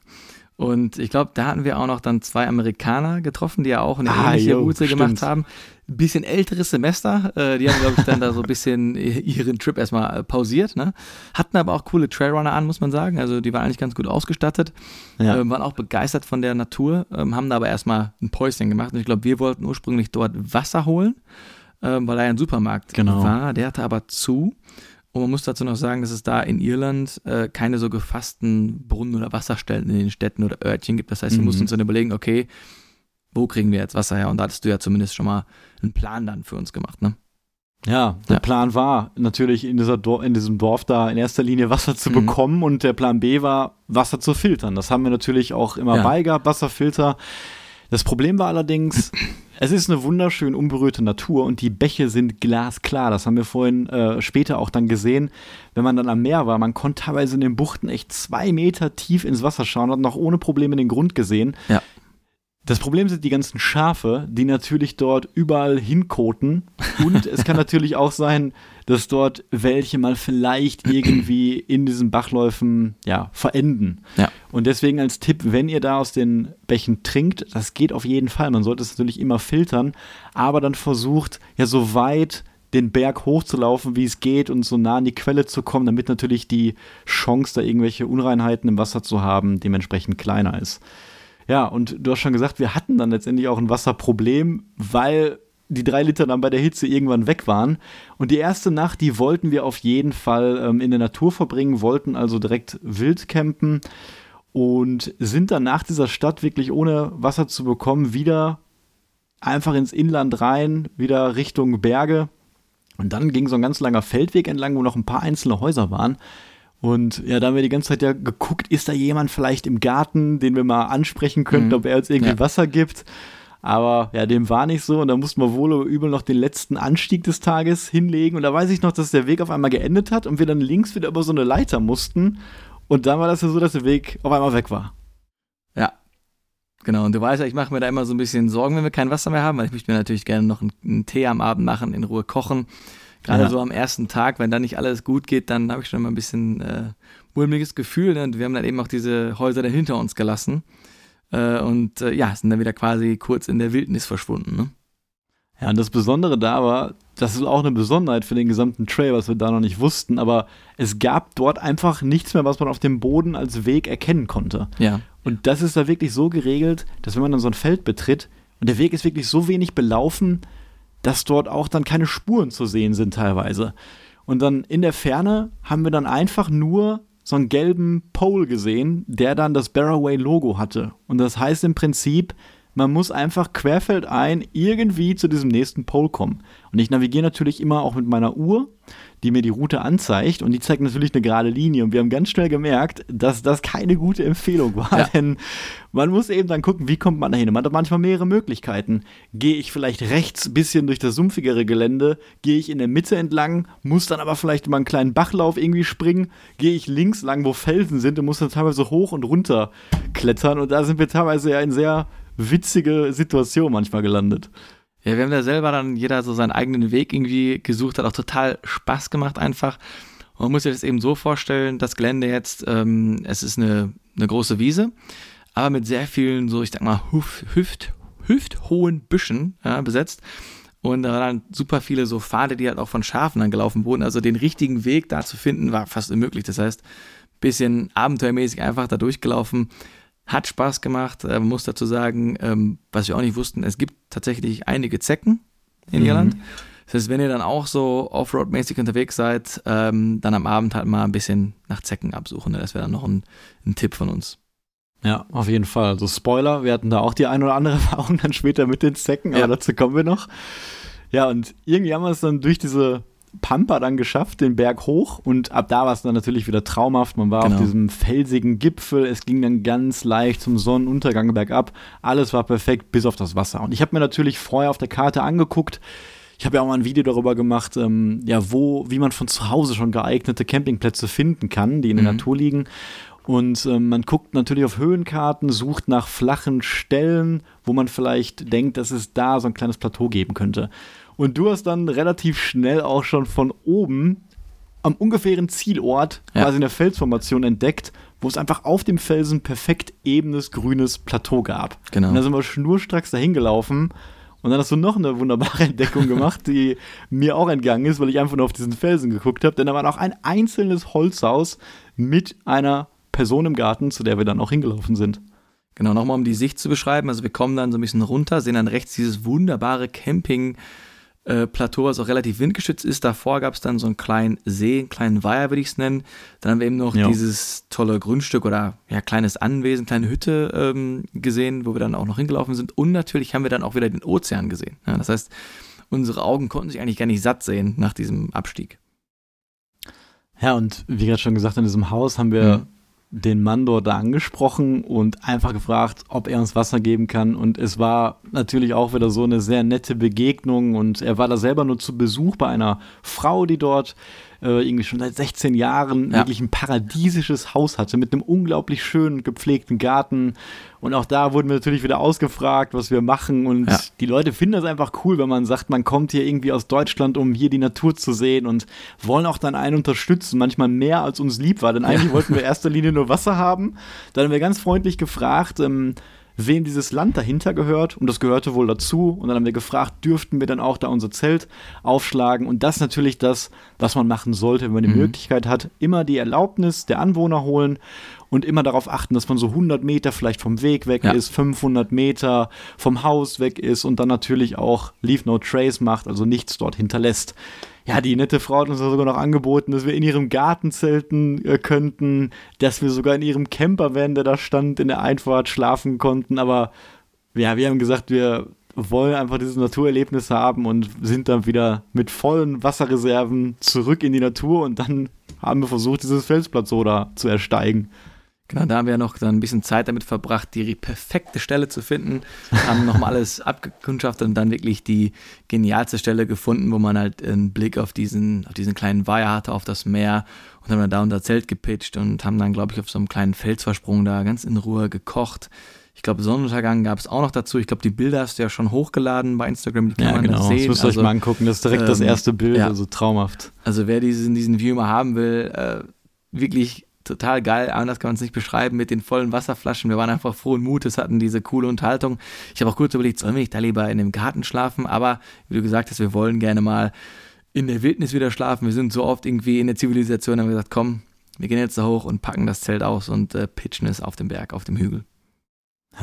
Und ich glaube, da hatten wir auch noch dann zwei Amerikaner getroffen, die ja auch eine ah, ähnliche Route gemacht haben. Ein bisschen älteres Semester. Äh, die haben, glaube ich, dann da so ein bisschen ihren Trip erstmal äh, pausiert. Ne? Hatten aber auch coole Trailrunner an, muss man sagen. Also die waren eigentlich ganz gut ausgestattet. Ja. Ähm, waren auch begeistert von der Natur, ähm, haben da aber erstmal ein Päuschen gemacht. Und ich glaube, wir wollten ursprünglich dort Wasser holen, ähm, weil da ja ein Supermarkt genau. war. Der hatte aber zu. Und man muss dazu noch sagen, dass es da in Irland äh, keine so gefassten Brunnen oder Wasserstellen in den Städten oder Örtchen gibt. Das heißt, wir mhm. mussten uns dann überlegen, okay, wo kriegen wir jetzt Wasser her? Und da hattest du ja zumindest schon mal einen Plan dann für uns gemacht, ne? Ja, der ja. Plan war natürlich in, dieser Dor in diesem Dorf da in erster Linie Wasser zu mhm. bekommen und der Plan B war, Wasser zu filtern. Das haben wir natürlich auch immer ja. bei gehabt, Wasserfilter. Das Problem war allerdings, es ist eine wunderschön unberührte Natur und die Bäche sind glasklar. Das haben wir vorhin äh, später auch dann gesehen, wenn man dann am Meer war. Man konnte teilweise in den Buchten echt zwei Meter tief ins Wasser schauen und noch ohne Probleme den Grund gesehen. Ja. Das Problem sind die ganzen Schafe, die natürlich dort überall hinkoten. Und es kann natürlich auch sein, dass dort welche mal vielleicht irgendwie in diesen Bachläufen ja, verenden. Ja. Und deswegen als Tipp, wenn ihr da aus den Bächen trinkt, das geht auf jeden Fall. Man sollte es natürlich immer filtern, aber dann versucht ja so weit den Berg hochzulaufen, wie es geht und so nah an die Quelle zu kommen, damit natürlich die Chance, da irgendwelche Unreinheiten im Wasser zu haben, dementsprechend kleiner ist. Ja, und du hast schon gesagt, wir hatten dann letztendlich auch ein Wasserproblem, weil die drei Liter dann bei der Hitze irgendwann weg waren. Und die erste Nacht, die wollten wir auf jeden Fall ähm, in der Natur verbringen, wollten also direkt wild campen und sind dann nach dieser Stadt wirklich ohne Wasser zu bekommen wieder einfach ins Inland rein, wieder Richtung Berge. Und dann ging so ein ganz langer Feldweg entlang, wo noch ein paar einzelne Häuser waren. Und ja, da haben wir die ganze Zeit ja geguckt, ist da jemand vielleicht im Garten, den wir mal ansprechen könnten, mhm. ob er uns irgendwie ja. Wasser gibt. Aber ja, dem war nicht so und da mussten wir wohl oder übel noch den letzten Anstieg des Tages hinlegen. Und da weiß ich noch, dass der Weg auf einmal geendet hat und wir dann links wieder über so eine Leiter mussten. Und dann war das ja so, dass der Weg auf einmal weg war. Ja. Genau, und du weißt ja, ich mache mir da immer so ein bisschen Sorgen, wenn wir kein Wasser mehr haben, weil ich möchte mir natürlich gerne noch einen, einen Tee am Abend machen, in Ruhe kochen. Gerade ja. so am ersten Tag, wenn da nicht alles gut geht, dann habe ich schon immer ein bisschen äh, mulmiges Gefühl. Ne? Und wir haben dann eben auch diese Häuser dann hinter uns gelassen. Äh, und äh, ja, sind dann wieder quasi kurz in der Wildnis verschwunden. Ne? Ja, und das Besondere da war, das ist auch eine Besonderheit für den gesamten Trail, was wir da noch nicht wussten, aber es gab dort einfach nichts mehr, was man auf dem Boden als Weg erkennen konnte. Ja. Und das ist da wirklich so geregelt, dass wenn man dann so ein Feld betritt und der Weg ist wirklich so wenig belaufen, dass dort auch dann keine Spuren zu sehen sind teilweise. Und dann in der Ferne haben wir dann einfach nur so einen gelben Pole gesehen, der dann das Barroway-Logo hatte. Und das heißt im Prinzip, man muss einfach querfeldein irgendwie zu diesem nächsten Pole kommen. Und ich navigiere natürlich immer auch mit meiner Uhr die mir die Route anzeigt und die zeigt natürlich eine gerade Linie. Und wir haben ganz schnell gemerkt, dass das keine gute Empfehlung war, ja. denn man muss eben dann gucken, wie kommt man dahin. Man hat manchmal mehrere Möglichkeiten. Gehe ich vielleicht rechts bisschen durch das sumpfigere Gelände, gehe ich in der Mitte entlang, muss dann aber vielleicht über einen kleinen Bachlauf irgendwie springen, gehe ich links lang, wo Felsen sind und muss dann teilweise hoch und runter klettern. Und da sind wir teilweise ja in sehr witzige Situationen manchmal gelandet. Ja, wir haben da selber dann jeder so seinen eigenen Weg irgendwie gesucht, hat auch total Spaß gemacht einfach. Und man muss sich das eben so vorstellen, das Gelände jetzt, ähm, es ist eine, eine große Wiese, aber mit sehr vielen so, ich sag mal, Hüft, Hüft, hüfthohen Büschen ja, besetzt. Und da waren dann super viele so Pfade, die halt auch von Schafen dann gelaufen wurden. Also den richtigen Weg da zu finden, war fast unmöglich. Das heißt, bisschen abenteuermäßig einfach da durchgelaufen. Hat Spaß gemacht. Man muss dazu sagen, ähm, was wir auch nicht wussten, es gibt tatsächlich einige Zecken in mhm. Irland. Das heißt, wenn ihr dann auch so Offroad-mäßig unterwegs seid, ähm, dann am Abend halt mal ein bisschen nach Zecken absuchen. Ne? Das wäre dann noch ein, ein Tipp von uns. Ja, auf jeden Fall. Also Spoiler, wir hatten da auch die ein oder andere Erfahrung dann später mit den Zecken, aber ja. dazu kommen wir noch. Ja, und irgendwie haben wir es dann durch diese Pampa dann geschafft, den Berg hoch und ab da war es dann natürlich wieder traumhaft. Man war genau. auf diesem felsigen Gipfel, es ging dann ganz leicht zum Sonnenuntergang bergab. Alles war perfekt, bis auf das Wasser. Und ich habe mir natürlich vorher auf der Karte angeguckt, ich habe ja auch mal ein Video darüber gemacht, ähm, ja, wo, wie man von zu Hause schon geeignete Campingplätze finden kann, die in der mhm. Natur liegen. Und ähm, man guckt natürlich auf Höhenkarten, sucht nach flachen Stellen, wo man vielleicht denkt, dass es da so ein kleines Plateau geben könnte. Und du hast dann relativ schnell auch schon von oben am ungefähren Zielort ja. quasi eine Felsformation entdeckt, wo es einfach auf dem Felsen perfekt ebenes, grünes Plateau gab. Genau. Und da sind wir schnurstracks dahin gelaufen. Und dann hast du noch eine wunderbare Entdeckung gemacht, die mir auch entgangen ist, weil ich einfach nur auf diesen Felsen geguckt habe. Denn da war noch ein einzelnes Holzhaus mit einer Person im Garten, zu der wir dann auch hingelaufen sind. Genau, nochmal um die Sicht zu beschreiben. Also wir kommen dann so ein bisschen runter, sehen dann rechts dieses wunderbare Camping- äh, Plateau, was auch relativ windgeschützt ist. Davor gab es dann so einen kleinen See, einen kleinen Weiher, würde ich es nennen. Dann haben wir eben noch Ja. dieses tolle Grundstück oder ja, kleines Anwesen, kleine Hütte ähm, gesehen, wo wir dann auch noch hingelaufen sind. Und natürlich haben wir dann auch wieder den Ozean gesehen. Ja, das heißt, unsere Augen konnten sich eigentlich gar nicht satt sehen nach diesem Abstieg. Ja, und wie gerade schon gesagt, in diesem Haus haben wir Mhm. Den Mann dort da angesprochen und einfach gefragt, ob er uns Wasser geben kann. Und es war natürlich auch wieder so eine sehr nette Begegnung. Und er war da selber nur zu Besuch bei einer Frau, die dort äh, irgendwie schon seit 16 Jahren Ja. wirklich ein paradiesisches Haus hatte mit einem unglaublich schönen gepflegten Garten. Und auch da wurden wir natürlich wieder ausgefragt, was wir machen. Und Ja. die Leute finden das einfach cool, wenn man sagt, man kommt hier irgendwie aus Deutschland, um hier die Natur zu sehen und wollen auch dann einen unterstützen, manchmal mehr als uns lieb war. Denn eigentlich wollten wir in erster Linie nur Wasser haben. Dann haben wir ganz freundlich gefragt, ähm, wem dieses Land dahinter gehört und das gehörte wohl dazu. Und dann haben wir gefragt, dürften wir dann auch da unser Zelt aufschlagen. Und das ist natürlich das, was man machen sollte, wenn man die Mhm. Möglichkeit hat. Immer die Erlaubnis der Anwohner holen und immer darauf achten, dass man so 100 Meter vielleicht vom Weg weg Ja. ist, 500 Meter vom Haus weg ist und dann natürlich auch Leave No Trace macht, also nichts dort hinterlässt. Ja, die nette Frau hat uns sogar noch angeboten, dass wir in ihrem Garten zelten äh, könnten, dass wir sogar in ihrem Campervan, der da stand, in der Einfahrt schlafen konnten. Aber ja, wir haben gesagt, wir wollen einfach dieses Naturerlebnis haben und sind dann wieder mit vollen Wasserreserven zurück in die Natur und dann haben wir versucht, dieses Felsplateau da zu ersteigen. Genau, da haben wir noch dann ein bisschen Zeit damit verbracht, die perfekte Stelle zu finden. Haben nochmal alles abgekundschaftet und dann wirklich die genialste Stelle gefunden, wo man halt einen Blick auf diesen, auf diesen kleinen Weiher hatte, auf das Meer und haben dann da unser Zelt gepitcht und haben dann, glaube ich, auf so einem kleinen Felsversprung da ganz in Ruhe gekocht. Ich glaube, Sonnenuntergang gab es auch noch dazu. Ich glaube, die Bilder hast du ja schon hochgeladen bei Instagram, die kann man dann Das sehen. müsst ihr euch Also- mal angucken. Das ist direkt das ähm, erste Bild, ja. also traumhaft. also wer diesen, diesen View mal haben will, äh, wirklich total geil, anders kann man es nicht beschreiben, mit den vollen Wasserflaschen. Wir waren einfach frohen Mutes, hatten diese coole Unterhaltung. Ich habe auch kurz überlegt, sollen wir nicht da lieber in dem Garten schlafen? Aber wie du gesagt hast, wir wollen gerne mal in der Wildnis wieder schlafen. Wir sind so oft irgendwie in der Zivilisation, haben wir gesagt, komm, wir gehen jetzt da hoch und packen das Zelt aus und äh, pitchen es auf dem Berg, auf dem Hügel.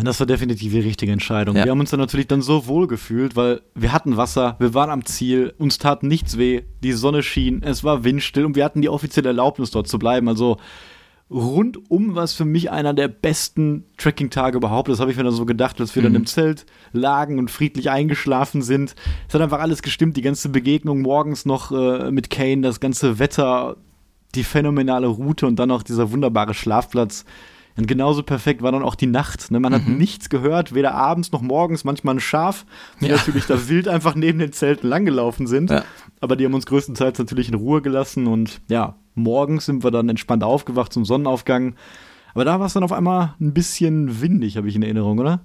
Das war definitiv die richtige Entscheidung. Ja. Wir haben uns dann natürlich dann so wohl gefühlt, weil wir hatten Wasser, wir waren am Ziel, uns tat nichts weh, die Sonne schien, es war windstill und wir hatten die offizielle Erlaubnis dort zu bleiben. Also rundum war es für mich einer der besten Trekking-Tage überhaupt. Das habe ich mir dann so gedacht, als wir dann Mhm. im Zelt lagen und friedlich eingeschlafen sind. Es hat einfach alles gestimmt, die ganze Begegnung morgens noch äh, mit Kane, das ganze Wetter, die phänomenale Route und dann noch dieser wunderbare Schlafplatz. Und genauso perfekt war dann auch die Nacht. Ne? Man hat Mhm. nichts gehört, weder abends noch morgens. Manchmal ein Schaf, die Ja. natürlich da wild einfach neben den Zelten langgelaufen sind. Ja. Aber die haben uns größtenteils natürlich in Ruhe gelassen. Und ja, morgens sind wir dann entspannt aufgewacht zum Sonnenaufgang. Aber da war es dann auf einmal ein bisschen windig, habe ich in Erinnerung, oder?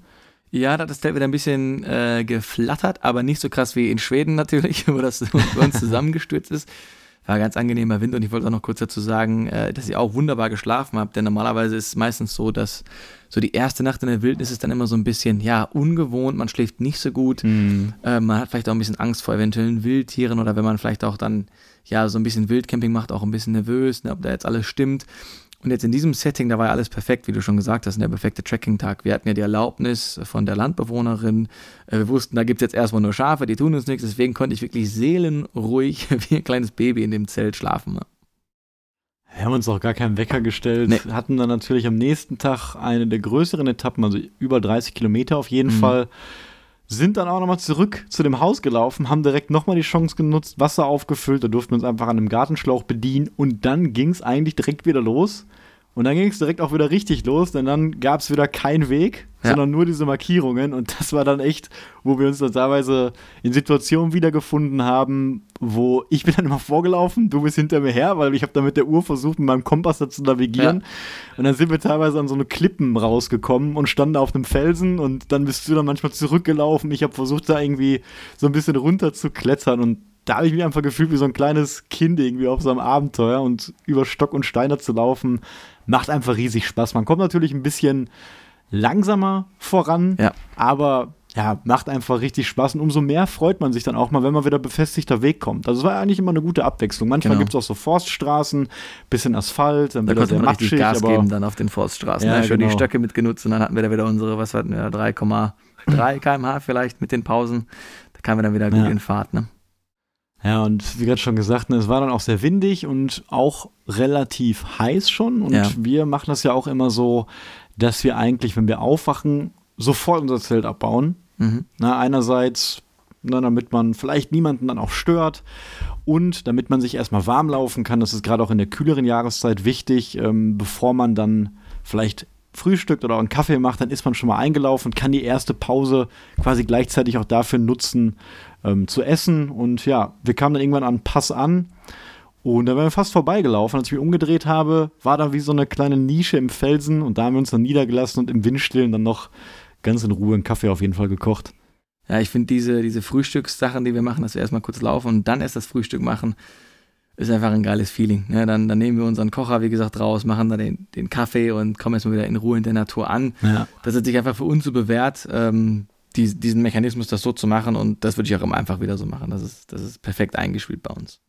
Ja, da hat das Zelt wieder ein bisschen äh, geflattert, aber nicht so krass wie in Schweden natürlich, wo das bei uns zusammengestürzt ist. War ganz angenehmer Wind und ich wollte auch noch kurz dazu sagen, äh, dass ich auch wunderbar geschlafen habe, denn normalerweise ist es meistens so, dass so die erste Nacht in der Wildnis ist dann immer so ein bisschen, ja, ungewohnt, man schläft nicht so gut, äh, man hat vielleicht auch ein bisschen Angst vor eventuellen Wildtieren oder wenn man vielleicht auch dann, ja, so ein bisschen Wildcamping macht, auch ein bisschen nervös, ne, ob da jetzt alles stimmt. Und jetzt in diesem Setting, da war ja alles perfekt, wie du schon gesagt hast, der perfekte Tracking-Tag. Wir hatten ja die Erlaubnis von der Landbewohnerin. Äh, Wir wussten, da gibt es jetzt erstmal nur Schafe, die tun uns nichts. Deswegen konnte ich wirklich seelenruhig wie ein kleines Baby in dem Zelt schlafen. Wir haben uns auch gar keinen Wecker gestellt. Nee. Hatten dann natürlich am nächsten Tag eine der größeren Etappen, also über 30 Kilometer auf jeden Mhm. Fall. Sind dann auch nochmal zurück zu dem Haus gelaufen, haben direkt nochmal die Chance genutzt, Wasser aufgefüllt, da durften wir uns einfach an einem Gartenschlauch bedienen und dann ging es eigentlich direkt wieder los. Und dann ging es direkt auch wieder richtig los, denn dann gab es wieder keinen Weg, Ja. sondern nur diese Markierungen. Und das war dann echt, wo wir uns dann teilweise in Situationen wiedergefunden haben, wo ich bin dann immer vorgelaufen, du bist hinter mir her, weil ich habe dann mit der Uhr versucht, mit meinem Kompass da zu navigieren. Und dann sind wir teilweise an so eine Klippen rausgekommen und standen auf einem Felsen und dann bist du dann manchmal zurückgelaufen. Ich habe versucht, da irgendwie so ein bisschen runter zu klettern und da habe ich mich einfach gefühlt wie so ein kleines Kind irgendwie auf so einem Abenteuer und über Stock und Steine zu laufen, macht einfach riesig Spaß. Man kommt natürlich ein bisschen langsamer voran, ja. aber ja, macht einfach richtig Spaß und umso mehr freut man sich dann auch mal, wenn man wieder befestigter Weg kommt. Also es war eigentlich immer eine gute Abwechslung. Manchmal genau. gibt es auch so Forststraßen, bisschen Asphalt, dann da wird sehr matschig. Gas aber geben dann auf den Forststraßen. Ja, ne? Schön genau. die Stöcke mitgenutzt und dann hatten wir da wieder unsere, was hatten wir, 3,3 kmh vielleicht mit den Pausen. Da kamen wir dann wieder gut ja. in Fahrt, ne? Ja, und wie gerade schon gesagt, ne, es war dann auch sehr windig und auch relativ heiß schon. Und ja. wir machen das ja auch immer so, dass wir eigentlich, wenn wir aufwachen, sofort unser Zelt abbauen Mhm. Na, einerseits, na, damit man vielleicht niemanden dann auch stört und damit man sich erstmal warm laufen kann. Das ist gerade auch in der kühleren Jahreszeit wichtig, ähm, bevor man dann vielleicht frühstückt oder einen Kaffee macht, dann ist man schon mal eingelaufen und kann die erste Pause quasi gleichzeitig auch dafür nutzen, ähm, zu essen. Und ja, wir kamen dann irgendwann an Pass an. Und da waren wir fast vorbeigelaufen. Als ich mich umgedreht habe, war da wie so eine kleine Nische im Felsen und da haben wir uns dann niedergelassen und im Windstillen dann noch ganz in Ruhe einen Kaffee auf jeden Fall gekocht. Ja, ich finde diese, diese Frühstückssachen, die wir machen, dass wir erstmal kurz laufen und dann erst das Frühstück machen, ist einfach ein geiles Feeling. Ja, dann, dann nehmen wir unseren Kocher, wie gesagt, raus, machen dann den, den Kaffee und kommen erstmal wieder in Ruhe in der Natur an. Ja. Das hat sich einfach für uns so bewährt, ähm, die, diesen Mechanismus, das so zu machen und das würde ich auch immer einfach wieder so machen. Das ist, das ist perfekt eingespielt bei uns.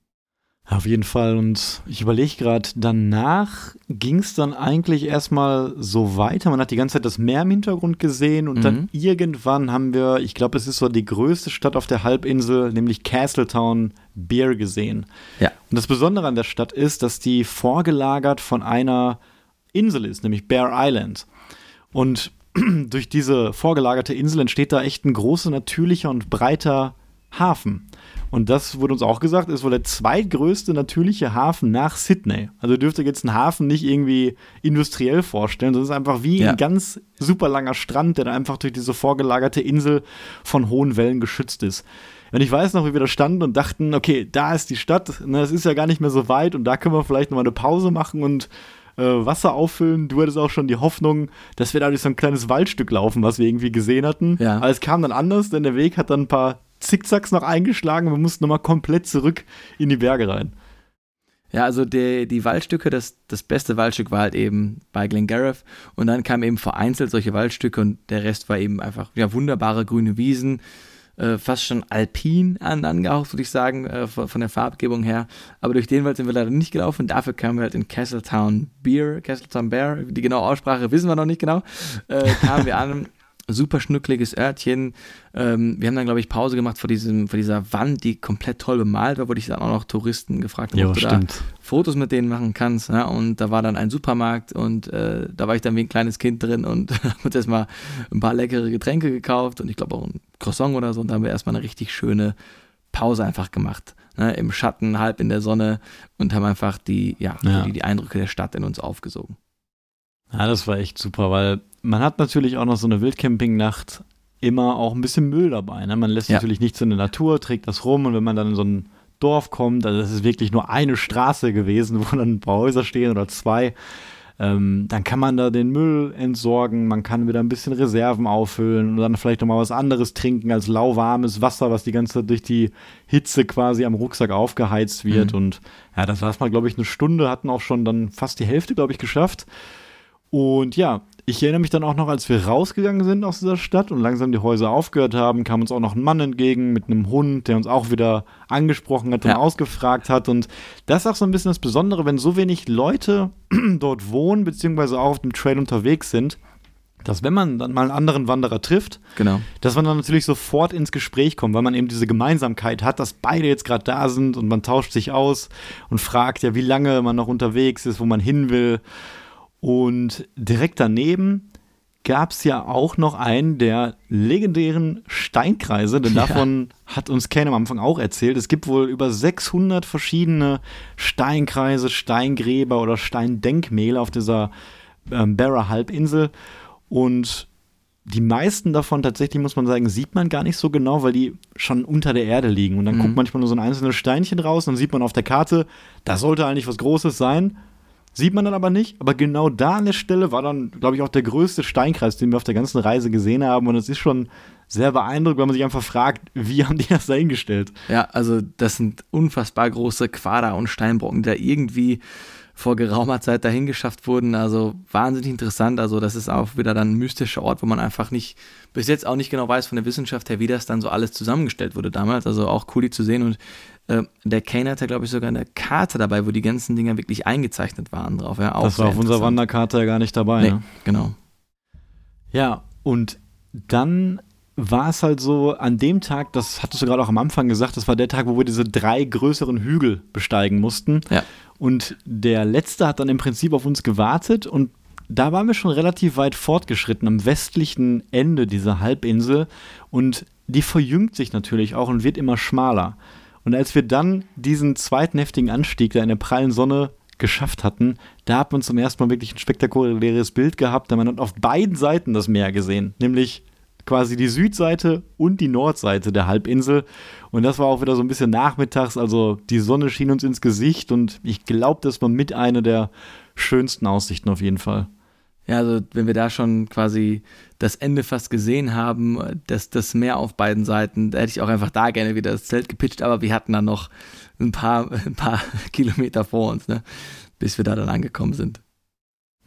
Auf jeden Fall. Und ich überlege gerade, danach ging es dann eigentlich erstmal so weiter. Man hat die ganze Zeit das Meer im Hintergrund gesehen und mhm. dann irgendwann haben wir, ich glaube, es ist so die größte Stadt auf der Halbinsel, nämlich Castletown Bear gesehen. Ja. Und das Besondere an der Stadt ist, dass die vorgelagert von einer Insel ist, nämlich Bear Island. Und durch diese vorgelagerte Insel entsteht da echt ein großer, natürlicher und breiter Hafen. Und das wurde uns auch gesagt, ist wohl der zweitgrößte natürliche Hafen nach Sydney. Also dürft ihr jetzt einen Hafen nicht irgendwie industriell vorstellen. Das ist einfach wie ja. ein ganz super langer Strand, der dann einfach durch diese vorgelagerte Insel von hohen Wellen geschützt ist. Und ich weiß noch, wie wir da standen und dachten, okay, da ist die Stadt, das ne, ist ja gar nicht mehr so weit und da können wir vielleicht noch mal eine Pause machen und äh, Wasser auffüllen. Du hattest auch schon die Hoffnung, dass wir da durch so ein kleines Waldstück laufen, was wir irgendwie gesehen hatten. Ja. Aber es kam dann anders, denn der Weg hat dann ein paar Zickzacks noch eingeschlagen. Wir mussten nochmal komplett zurück in die Berge rein. Ja, also die, die Waldstücke, das, das beste Waldstück war halt eben bei Glengarriff und dann kamen eben vereinzelt solche Waldstücke und der Rest war eben einfach ja, wunderbare grüne Wiesen, äh, fast schon alpin an, angehaucht, würde ich sagen, äh, von, von, der Farbgebung her. Aber durch den Wald sind wir leider nicht gelaufen. Dafür kamen wir halt in Castletown Beer, Castletown Bear, die genaue Aussprache wissen wir noch nicht genau, äh, kamen wir an super schnuckliges Örtchen. Ähm, wir haben dann, glaube ich, Pause gemacht vor, diesem, vor dieser Wand, die komplett toll bemalt war, wo ich dann auch noch Touristen gefragt habe, ob du stimmt. da Fotos mit denen machen kannst. Ja? Und da war dann ein Supermarkt und äh, da war ich dann wie ein kleines Kind drin und habe uns erstmal ein paar leckere Getränke gekauft und ich glaube auch ein Croissant oder so. Und da haben wir erstmal eine richtig schöne Pause einfach gemacht. Ne? Im Schatten, halb in der Sonne und haben einfach die, ja, ja. Die, die Eindrücke der Stadt in uns aufgesogen. Ja, das war echt super, weil man hat natürlich auch noch so eine Wildcamping-Nacht immer auch ein bisschen Müll dabei. Ne? Man lässt ja. natürlich nichts in der Natur, trägt das rum und wenn man dann in so ein Dorf kommt, also es ist wirklich nur eine Straße gewesen, wo dann ein paar Häuser stehen oder zwei, ähm, dann kann man da den Müll entsorgen, man kann wieder ein bisschen Reserven auffüllen und dann vielleicht nochmal was anderes trinken als lauwarmes Wasser, was die ganze Zeit durch die Hitze quasi am Rucksack aufgeheizt wird. Mhm. Und ja, das war mal, glaube ich, eine Stunde, hatten auch schon dann fast die Hälfte, glaube ich, geschafft. Und ja, ich erinnere mich dann auch noch, als wir rausgegangen sind aus dieser Stadt und langsam die Häuser aufgehört haben, kam uns auch noch ein Mann entgegen mit einem Hund, der uns auch wieder angesprochen hat und ja. ausgefragt hat. Und das ist auch so ein bisschen das Besondere, wenn so wenig Leute dort wohnen, beziehungsweise auch auf dem Trail unterwegs sind, dass wenn man dann mal einen anderen Wanderer trifft, genau. dass man dann natürlich sofort ins Gespräch kommt, weil man eben diese Gemeinsamkeit hat, dass beide jetzt gerade da sind und man tauscht sich aus und fragt ja, wie lange man noch unterwegs ist, wo man hin will. Und direkt daneben gab es ja auch noch einen der legendären Steinkreise, denn davon ja. hat uns Ken am Anfang auch erzählt. Es gibt wohl über 600 verschiedene Steinkreise, Steingräber oder Steindenkmäler auf dieser ähm, Barra-Halbinsel. Und die meisten davon tatsächlich, muss man sagen, sieht man gar nicht so genau, weil die schon unter der Erde liegen. Und dann mhm. guckt manchmal nur so ein einzelnes Steinchen raus, dann sieht man auf der Karte, da sollte eigentlich was Großes sein. Sieht man dann aber nicht. Aber genau da an der Stelle war dann, glaube ich, auch der größte Steinkreis, den wir auf der ganzen Reise gesehen haben. Und es ist schon sehr beeindruckend, wenn man sich einfach fragt, wie haben die das da hingestellt? Ja, also das sind unfassbar große Quader und Steinbrocken, die da irgendwie vor geraumer Zeit dahin geschafft wurden. Also wahnsinnig interessant. Also das ist auch wieder dann ein mystischer Ort, wo man einfach nicht, bis jetzt auch nicht genau weiß von der Wissenschaft her, wie das dann so alles zusammengestellt wurde damals. Also auch cool, die zu sehen. Und äh, der Kane hatte, glaube ich, sogar eine Karte dabei, wo die ganzen Dinger wirklich eingezeichnet waren drauf. Ja, das war auf unserer Wanderkarte ja gar nicht dabei. Nee, ne? Genau. Ja, und dann war es halt so, an dem Tag, das hattest du gerade auch am Anfang gesagt, das war der Tag, wo wir diese drei größeren Hügel besteigen mussten. Ja. Und der letzte hat dann im Prinzip auf uns gewartet und da waren wir schon relativ weit fortgeschritten am westlichen Ende dieser Halbinsel und die verjüngt sich natürlich auch und wird immer schmaler. Und als wir dann diesen zweiten heftigen Anstieg da in der prallen Sonne geschafft hatten, da hat man zum ersten Mal wirklich ein spektakuläres Bild gehabt, da man hat auf beiden Seiten das Meer gesehen, nämlich quasi die Südseite und die Nordseite der Halbinsel. Und das war auch wieder so ein bisschen nachmittags, also die Sonne schien uns ins Gesicht und ich glaube, das war mit einer der schönsten Aussichten auf jeden Fall. Ja, also wenn wir da schon quasi das Ende fast gesehen haben, das, das Meer auf beiden Seiten, da hätte ich auch einfach da gerne wieder das Zelt gepitcht, aber wir hatten dann noch ein paar, ein paar Kilometer vor uns, ne, bis wir da dann angekommen sind.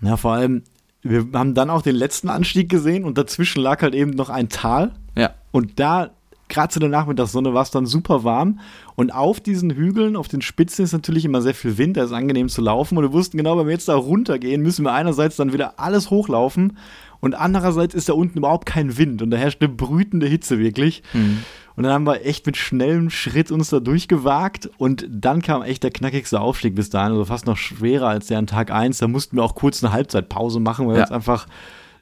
Ja, vor allem, wir haben dann auch den letzten Anstieg gesehen und dazwischen lag halt eben noch ein Tal. Ja. Und da, gerade zu der Nachmittagssonne, war es dann super warm. Und auf diesen Hügeln, auf den Spitzen ist natürlich immer sehr viel Wind, da ist angenehm zu laufen. Und wir wussten genau, wenn wir jetzt da runtergehen, müssen wir einerseits dann wieder alles hochlaufen und andererseits ist da unten überhaupt kein Wind und da herrscht eine brütende Hitze wirklich. Mhm. Und dann haben wir echt mit schnellem Schritt uns da durchgewagt und dann kam echt der knackigste Aufstieg bis dahin, also fast noch schwerer als der an Tag 1. Da mussten wir auch kurz eine Halbzeitpause machen, weil ja. uns einfach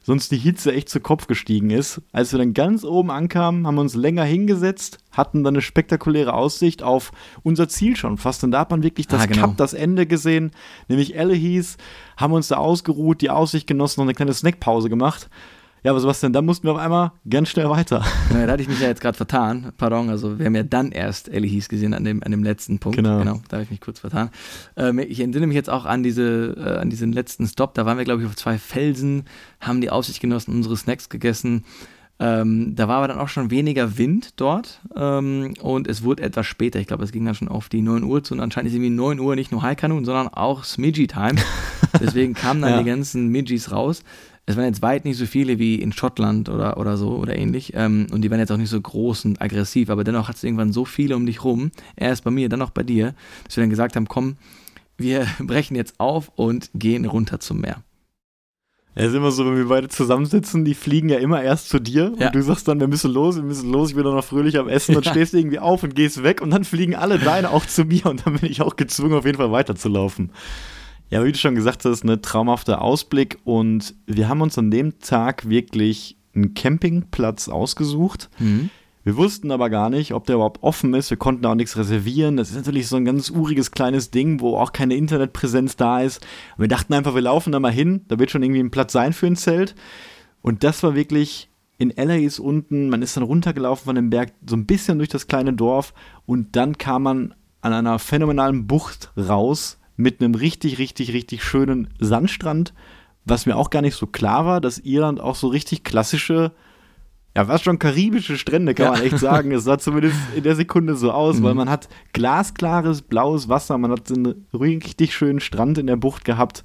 sonst die Hitze echt zu Kopf gestiegen ist. Als wir dann ganz oben ankamen, haben wir uns länger hingesetzt, hatten dann eine spektakuläre Aussicht auf unser Ziel schon fast. Und da hat man wirklich das ah, genau. Cup, das Ende gesehen, nämlich Elle hieß, haben uns da ausgeruht, die Aussicht genossen und eine kleine Snackpause gemacht. Ja, aber Sebastian, dann mussten wir auf einmal ganz schnell weiter. Ja, da hatte ich mich ja jetzt gerade vertan. Pardon, also wir haben ja dann erst Elihis gesehen an dem, an dem letzten Punkt. Genau. genau da habe ich mich kurz vertan. Ähm, ich entsinne mich jetzt auch an, diese, äh, an diesen letzten Stop. Da waren wir, glaube ich, auf zwei Felsen, haben die Aussicht genossen, unsere Snacks gegessen. Ähm, da war aber dann auch schon weniger Wind dort ähm, und es wurde etwas später. Ich glaube, es ging dann schon auf die 9 Uhr zu und anscheinend ist irgendwie 9 Uhr nicht nur High Canoe, sondern auch Smidgy-Time. Deswegen kamen dann ja. die ganzen Midgies raus es waren jetzt weit nicht so viele wie in Schottland oder, oder so oder ähnlich. Ähm, und die waren jetzt auch nicht so groß und aggressiv, aber dennoch hat es irgendwann so viele um dich rum, erst bei mir, dann auch bei dir, dass wir dann gesagt haben, komm, wir brechen jetzt auf und gehen runter zum Meer. Es ist immer so, wenn wir beide zusammensitzen, die fliegen ja immer erst zu dir ja. und du sagst dann, wir müssen los, wir müssen los, ich bin doch noch fröhlich am Essen und ja. stehst irgendwie auf und gehst weg und dann fliegen alle deine auch zu mir und dann bin ich auch gezwungen, auf jeden Fall weiterzulaufen. Ja, wie du schon gesagt hast, ein ne, traumhafter Ausblick und wir haben uns an dem Tag wirklich einen Campingplatz ausgesucht. Mhm. Wir wussten aber gar nicht, ob der überhaupt offen ist. Wir konnten auch nichts reservieren. Das ist natürlich so ein ganz uriges kleines Ding, wo auch keine Internetpräsenz da ist. Wir dachten einfach, wir laufen da mal hin. Da wird schon irgendwie ein Platz sein für ein Zelt. Und das war wirklich in LA ist unten. Man ist dann runtergelaufen von dem Berg, so ein bisschen durch das kleine Dorf. Und dann kam man an einer phänomenalen Bucht raus mit einem richtig, richtig, richtig schönen Sandstrand, was mir auch gar nicht so klar war, dass Irland auch so richtig klassische, ja, was schon karibische Strände, kann ja. man echt sagen. Es sah zumindest in der Sekunde so aus, mhm. weil man hat glasklares, blaues Wasser, man hat einen richtig schönen Strand in der Bucht gehabt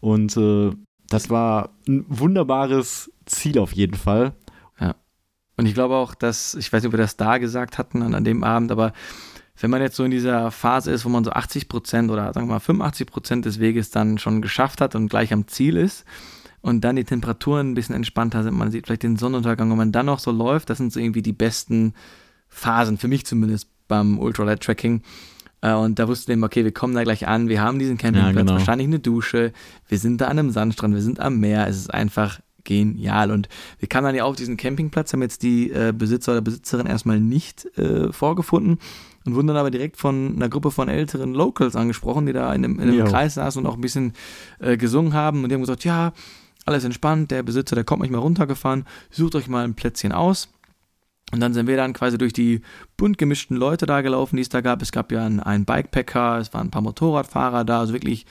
und äh, das war ein wunderbares Ziel auf jeden Fall. Ja. Und ich glaube auch, dass, ich weiß nicht, ob wir das da gesagt hatten an dem Abend, aber wenn man jetzt so in dieser Phase ist, wo man so 80 Prozent oder sagen wir mal 85 Prozent des Weges dann schon geschafft hat und gleich am Ziel ist und dann die Temperaturen ein bisschen entspannter sind, man sieht vielleicht den Sonnenuntergang und man dann noch so läuft, das sind so irgendwie die besten Phasen, für mich zumindest beim Ultralight-Tracking. Äh, und da wussten wir, okay, wir kommen da gleich an, wir haben diesen Campingplatz, ja, genau. wahrscheinlich eine Dusche, wir sind da an einem Sandstrand, wir sind am Meer, es ist einfach genial. Und wir kamen dann ja auf diesen Campingplatz, haben jetzt die äh, Besitzer oder Besitzerin erstmal nicht äh, vorgefunden und wurden dann aber direkt von einer Gruppe von älteren Locals angesprochen, die da in einem, in einem Kreis saßen und auch ein bisschen äh, gesungen haben. Und die haben gesagt, ja, alles entspannt, der Besitzer, der kommt mich mal runtergefahren, sucht euch mal ein Plätzchen aus. Und dann sind wir dann quasi durch die bunt gemischten Leute da gelaufen, die es da gab. Es gab ja einen, einen Bikepacker, es waren ein paar Motorradfahrer da, also wirklich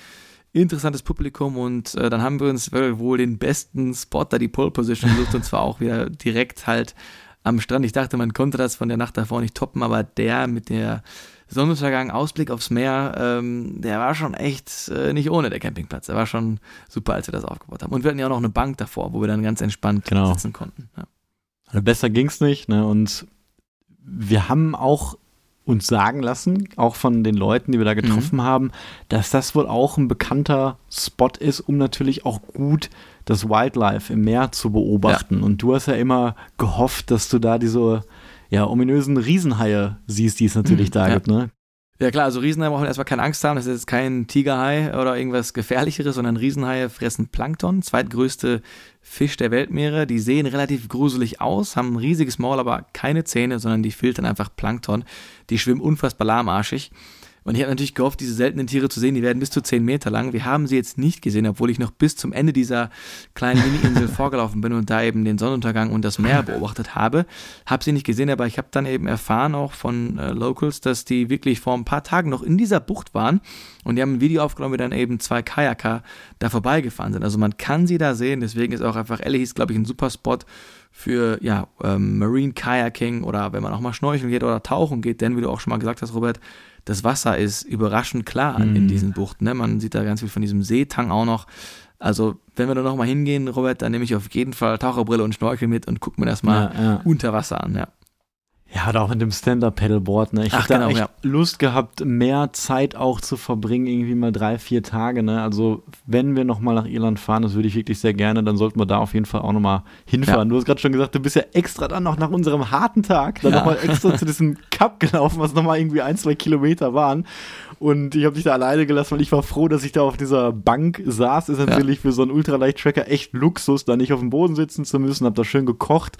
interessantes Publikum und äh, dann haben wir uns wohl den besten Spot da die Pole Position gesucht und zwar auch wieder direkt halt am Strand. Ich dachte, man konnte das von der Nacht davor nicht toppen, aber der mit der Sonnenuntergang, Ausblick aufs Meer, ähm, der war schon echt äh, nicht ohne der Campingplatz. Der war schon super, als wir das aufgebaut haben. Und wir hatten ja auch noch eine Bank davor, wo wir dann ganz entspannt genau. sitzen konnten. Ja. Also besser ging's nicht, ne? Und wir haben auch uns sagen lassen, auch von den Leuten, die wir da getroffen mhm. haben, dass das wohl auch ein bekannter Spot ist, um natürlich auch gut das Wildlife im Meer zu beobachten. Ja. Und du hast ja immer gehofft, dass du da diese ja, ominösen Riesenhaie siehst, die es natürlich mhm, da ja. gibt, ne? Ja klar, also Riesenhaie brauchen erstmal keine Angst haben, das ist jetzt kein Tigerhai oder irgendwas gefährlicheres, sondern Riesenhaie fressen Plankton, zweitgrößte Fisch der Weltmeere. Die sehen relativ gruselig aus, haben ein riesiges Maul, aber keine Zähne, sondern die filtern einfach Plankton. Die schwimmen unfassbar lahmarschig. Und ich habe natürlich gehofft, diese seltenen Tiere zu sehen. Die werden bis zu 10 Meter lang. Wir haben sie jetzt nicht gesehen, obwohl ich noch bis zum Ende dieser kleinen Mini-Insel vorgelaufen bin und da eben den Sonnenuntergang und das Meer beobachtet habe. Habe sie nicht gesehen, aber ich habe dann eben erfahren auch von äh, Locals, dass die wirklich vor ein paar Tagen noch in dieser Bucht waren und die haben ein Video aufgenommen, wie dann eben zwei Kajaker da vorbeigefahren sind. Also man kann sie da sehen. Deswegen ist auch einfach Ellihis, glaube ich, ein super Spot für ja, ähm, Marine Kayaking oder wenn man auch mal schnorcheln geht oder tauchen geht, denn wie du auch schon mal gesagt hast, Robert, das Wasser ist überraschend klar mm. in diesen Buchten. Ne? Man sieht da ganz viel von diesem Seetang auch noch. Also, wenn wir da nochmal hingehen, Robert, dann nehme ich auf jeden Fall Taucherbrille und Schnorchel mit und gucke mir das mal ja, ja. unter Wasser an, ja. Ja, oder auch mit dem Stand-Up-Pedalboard, ne? Ich habe genau, echt ja. Lust gehabt, mehr Zeit auch zu verbringen, irgendwie mal drei, vier Tage, ne? Also, wenn wir nochmal nach Irland fahren, das würde ich wirklich sehr gerne, dann sollten wir da auf jeden Fall auch nochmal hinfahren. Ja. Du hast gerade schon gesagt, du bist ja extra dann noch nach unserem harten Tag dann ja. nochmal extra zu diesem Cup gelaufen, was nochmal irgendwie ein, zwei Kilometer waren. Und ich habe dich da alleine gelassen, weil ich war froh, dass ich da auf dieser Bank saß. Ist natürlich ja. für so einen Ultraleicht-Tracker echt Luxus, da nicht auf dem Boden sitzen zu müssen. Hab da schön gekocht.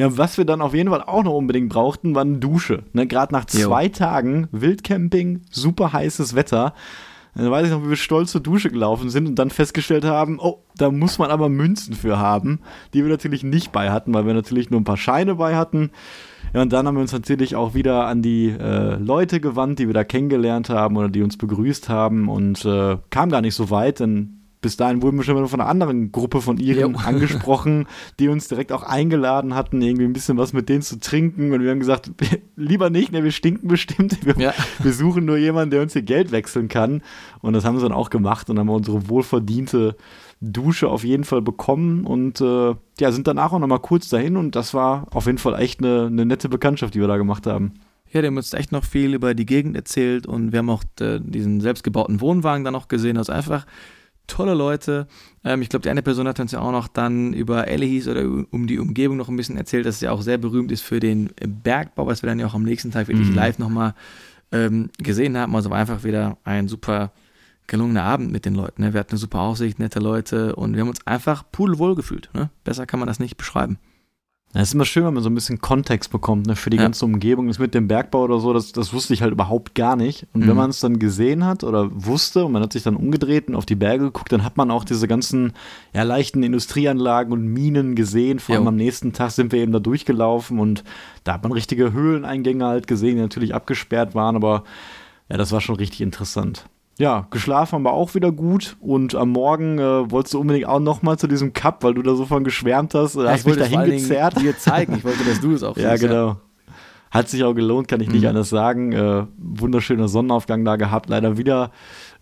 Ja, was wir dann auf jeden Fall auch noch unbedingt brauchten, war eine Dusche. Ne, Gerade nach zwei jo. Tagen Wildcamping, super heißes Wetter. Dann weiß ich noch, wie wir stolz zur Dusche gelaufen sind und dann festgestellt haben, oh, da muss man aber Münzen für haben, die wir natürlich nicht bei hatten, weil wir natürlich nur ein paar Scheine bei hatten. Ja, und dann haben wir uns natürlich auch wieder an die äh, Leute gewandt, die wir da kennengelernt haben oder die uns begrüßt haben und äh, kam gar nicht so weit, denn bis dahin wurden wir schon von einer anderen Gruppe von Iren angesprochen, die uns direkt auch eingeladen hatten, irgendwie ein bisschen was mit denen zu trinken. Und wir haben gesagt, lieber nicht, ne, wir stinken bestimmt. Wir, ja. wir suchen nur jemanden, der uns hier Geld wechseln kann. Und das haben sie dann auch gemacht und haben unsere wohlverdiente Dusche auf jeden Fall bekommen und äh, ja, sind danach auch nochmal kurz dahin und das war auf jeden Fall echt eine, eine nette Bekanntschaft, die wir da gemacht haben. Ja, die haben uns echt noch viel über die Gegend erzählt und wir haben auch äh, diesen selbstgebauten Wohnwagen da noch gesehen. Also einfach tolle Leute. Ähm, ich glaube, die eine Person hat uns ja auch noch dann über Ellihis oder um die Umgebung noch ein bisschen erzählt, dass es ja auch sehr berühmt ist für den Bergbau, was wir dann ja auch am nächsten Tag wirklich mhm. live nochmal ähm, gesehen haben. Also war einfach wieder ein super gelungener Abend mit den Leuten. Ne? Wir hatten eine super Aussicht, nette Leute und wir haben uns einfach pudelwohl gefühlt. Ne? Besser kann man das nicht beschreiben. Es ist immer schön, wenn man so ein bisschen Kontext bekommt ne, für die ja. ganze Umgebung. Das mit dem Bergbau oder so, das, das wusste ich halt überhaupt gar nicht. Und mhm. wenn man es dann gesehen hat oder wusste und man hat sich dann umgedreht und auf die Berge geguckt, dann hat man auch diese ganzen ja, leichten Industrieanlagen und Minen gesehen. Vor allem jo. am nächsten Tag sind wir eben da durchgelaufen und da hat man richtige Höhleneingänge halt gesehen, die natürlich abgesperrt waren. Aber ja, das war schon richtig interessant ja, geschlafen haben wir auch wieder gut und am Morgen äh, wolltest du unbedingt auch nochmal zu diesem Cup, weil du da so von geschwärmt hast. Ja, hast mich da hingezerrt. dir zeigen. Ich wollte, dass du es auch Ja, genau. Hat sich auch gelohnt, kann ich nicht mhm. anders sagen. Äh, wunderschöner Sonnenaufgang da gehabt. Leider wieder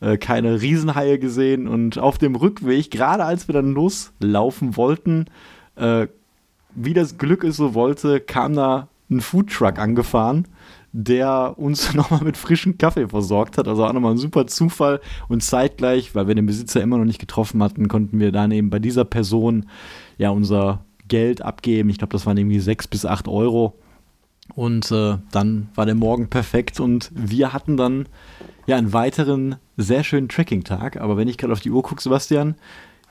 äh, keine Riesenhaie gesehen. Und auf dem Rückweg, gerade als wir dann loslaufen wollten, äh, wie das Glück es so wollte, kam da ein Foodtruck angefahren der uns nochmal mit frischem Kaffee versorgt hat. Also auch nochmal ein super Zufall. Und zeitgleich, weil wir den Besitzer immer noch nicht getroffen hatten, konnten wir dann eben bei dieser Person ja unser Geld abgeben. Ich glaube, das waren irgendwie sechs bis acht Euro. Und äh, dann war der Morgen perfekt und wir hatten dann ja einen weiteren sehr schönen Tracking-Tag. Aber wenn ich gerade auf die Uhr gucke, Sebastian,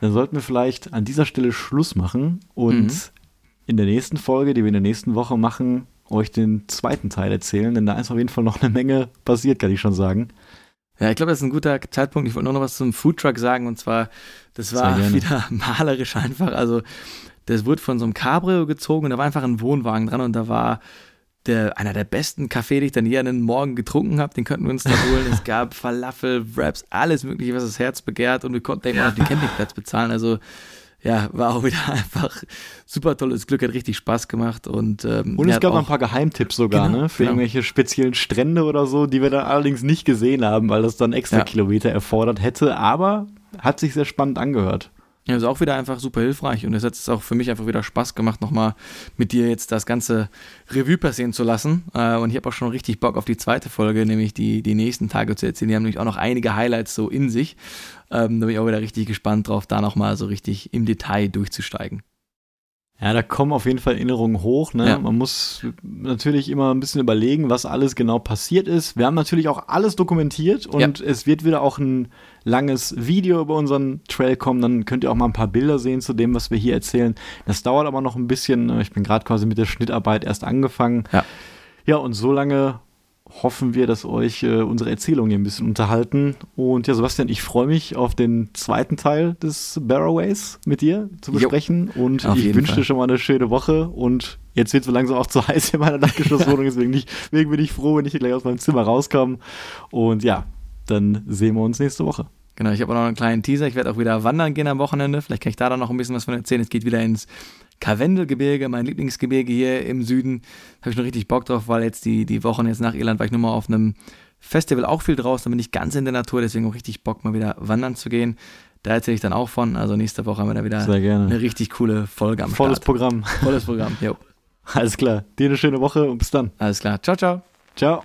dann sollten wir vielleicht an dieser Stelle Schluss machen und mhm. in der nächsten Folge, die wir in der nächsten Woche machen, euch den zweiten Teil erzählen, denn da ist auf jeden Fall noch eine Menge passiert, kann ich schon sagen. Ja, ich glaube, das ist ein guter Zeitpunkt. Ich wollte nur noch was zum Foodtruck sagen und zwar, das war wieder malerisch einfach. Also, das wurde von so einem Cabrio gezogen und da war einfach ein Wohnwagen dran und da war der, einer der besten Kaffee, die ich dann je einen Morgen getrunken habe. Den könnten wir uns da holen. es gab Falafel, Wraps, alles Mögliche, was das Herz begehrt und wir konnten eben auch den Campingplatz bezahlen. Also, ja, war auch wieder einfach super tolles Glück, hat richtig Spaß gemacht und ähm, und es gab noch ein paar Geheimtipps sogar, genau, ne, für genau. irgendwelche speziellen Strände oder so, die wir dann allerdings nicht gesehen haben, weil das dann extra ja. Kilometer erfordert hätte, aber hat sich sehr spannend angehört. Ja, ist auch wieder einfach super hilfreich und es hat es auch für mich einfach wieder Spaß gemacht, nochmal mit dir jetzt das ganze Revue passieren zu lassen. Äh, und ich habe auch schon richtig Bock auf die zweite Folge, nämlich die, die nächsten Tage zu erzählen. Die haben nämlich auch noch einige Highlights so in sich. Ähm, da bin ich auch wieder richtig gespannt drauf, da nochmal so richtig im Detail durchzusteigen. Ja, da kommen auf jeden Fall Erinnerungen hoch. Ne? Ja. Man muss natürlich immer ein bisschen überlegen, was alles genau passiert ist. Wir haben natürlich auch alles dokumentiert und ja. es wird wieder auch ein langes Video über unseren Trail kommen. Dann könnt ihr auch mal ein paar Bilder sehen zu dem, was wir hier erzählen. Das dauert aber noch ein bisschen. Ich bin gerade quasi mit der Schnittarbeit erst angefangen. Ja. Ja, und so lange hoffen wir, dass euch äh, unsere Erzählungen hier ein bisschen unterhalten. Und ja, Sebastian, ich freue mich auf den zweiten Teil des Barroways mit dir zu besprechen. Jo, und ich wünsche dir schon mal eine schöne Woche. Und jetzt wird es so langsam auch zu heiß in meiner Dachgeschosswohnung. deswegen, nicht, deswegen bin ich froh, wenn ich hier gleich aus meinem Zimmer rauskomme. Und ja, dann sehen wir uns nächste Woche. Genau, ich habe auch noch einen kleinen Teaser. Ich werde auch wieder wandern gehen am Wochenende. Vielleicht kann ich da dann noch ein bisschen was von erzählen. Es geht wieder ins Karwendelgebirge, mein Lieblingsgebirge hier im Süden. Habe ich noch richtig Bock drauf, weil jetzt die, die Wochen jetzt nach Irland war ich nur mal auf einem Festival auch viel draußen, da bin ich ganz in der Natur, deswegen auch richtig Bock, mal wieder wandern zu gehen. Da erzähle ich dann auch von. Also nächste Woche haben wir da wieder eine richtig coole Folge am Volles Start. Programm. Volles Programm, jo. Alles klar. Dir eine schöne Woche und bis dann. Alles klar. Ciao, ciao. Ciao.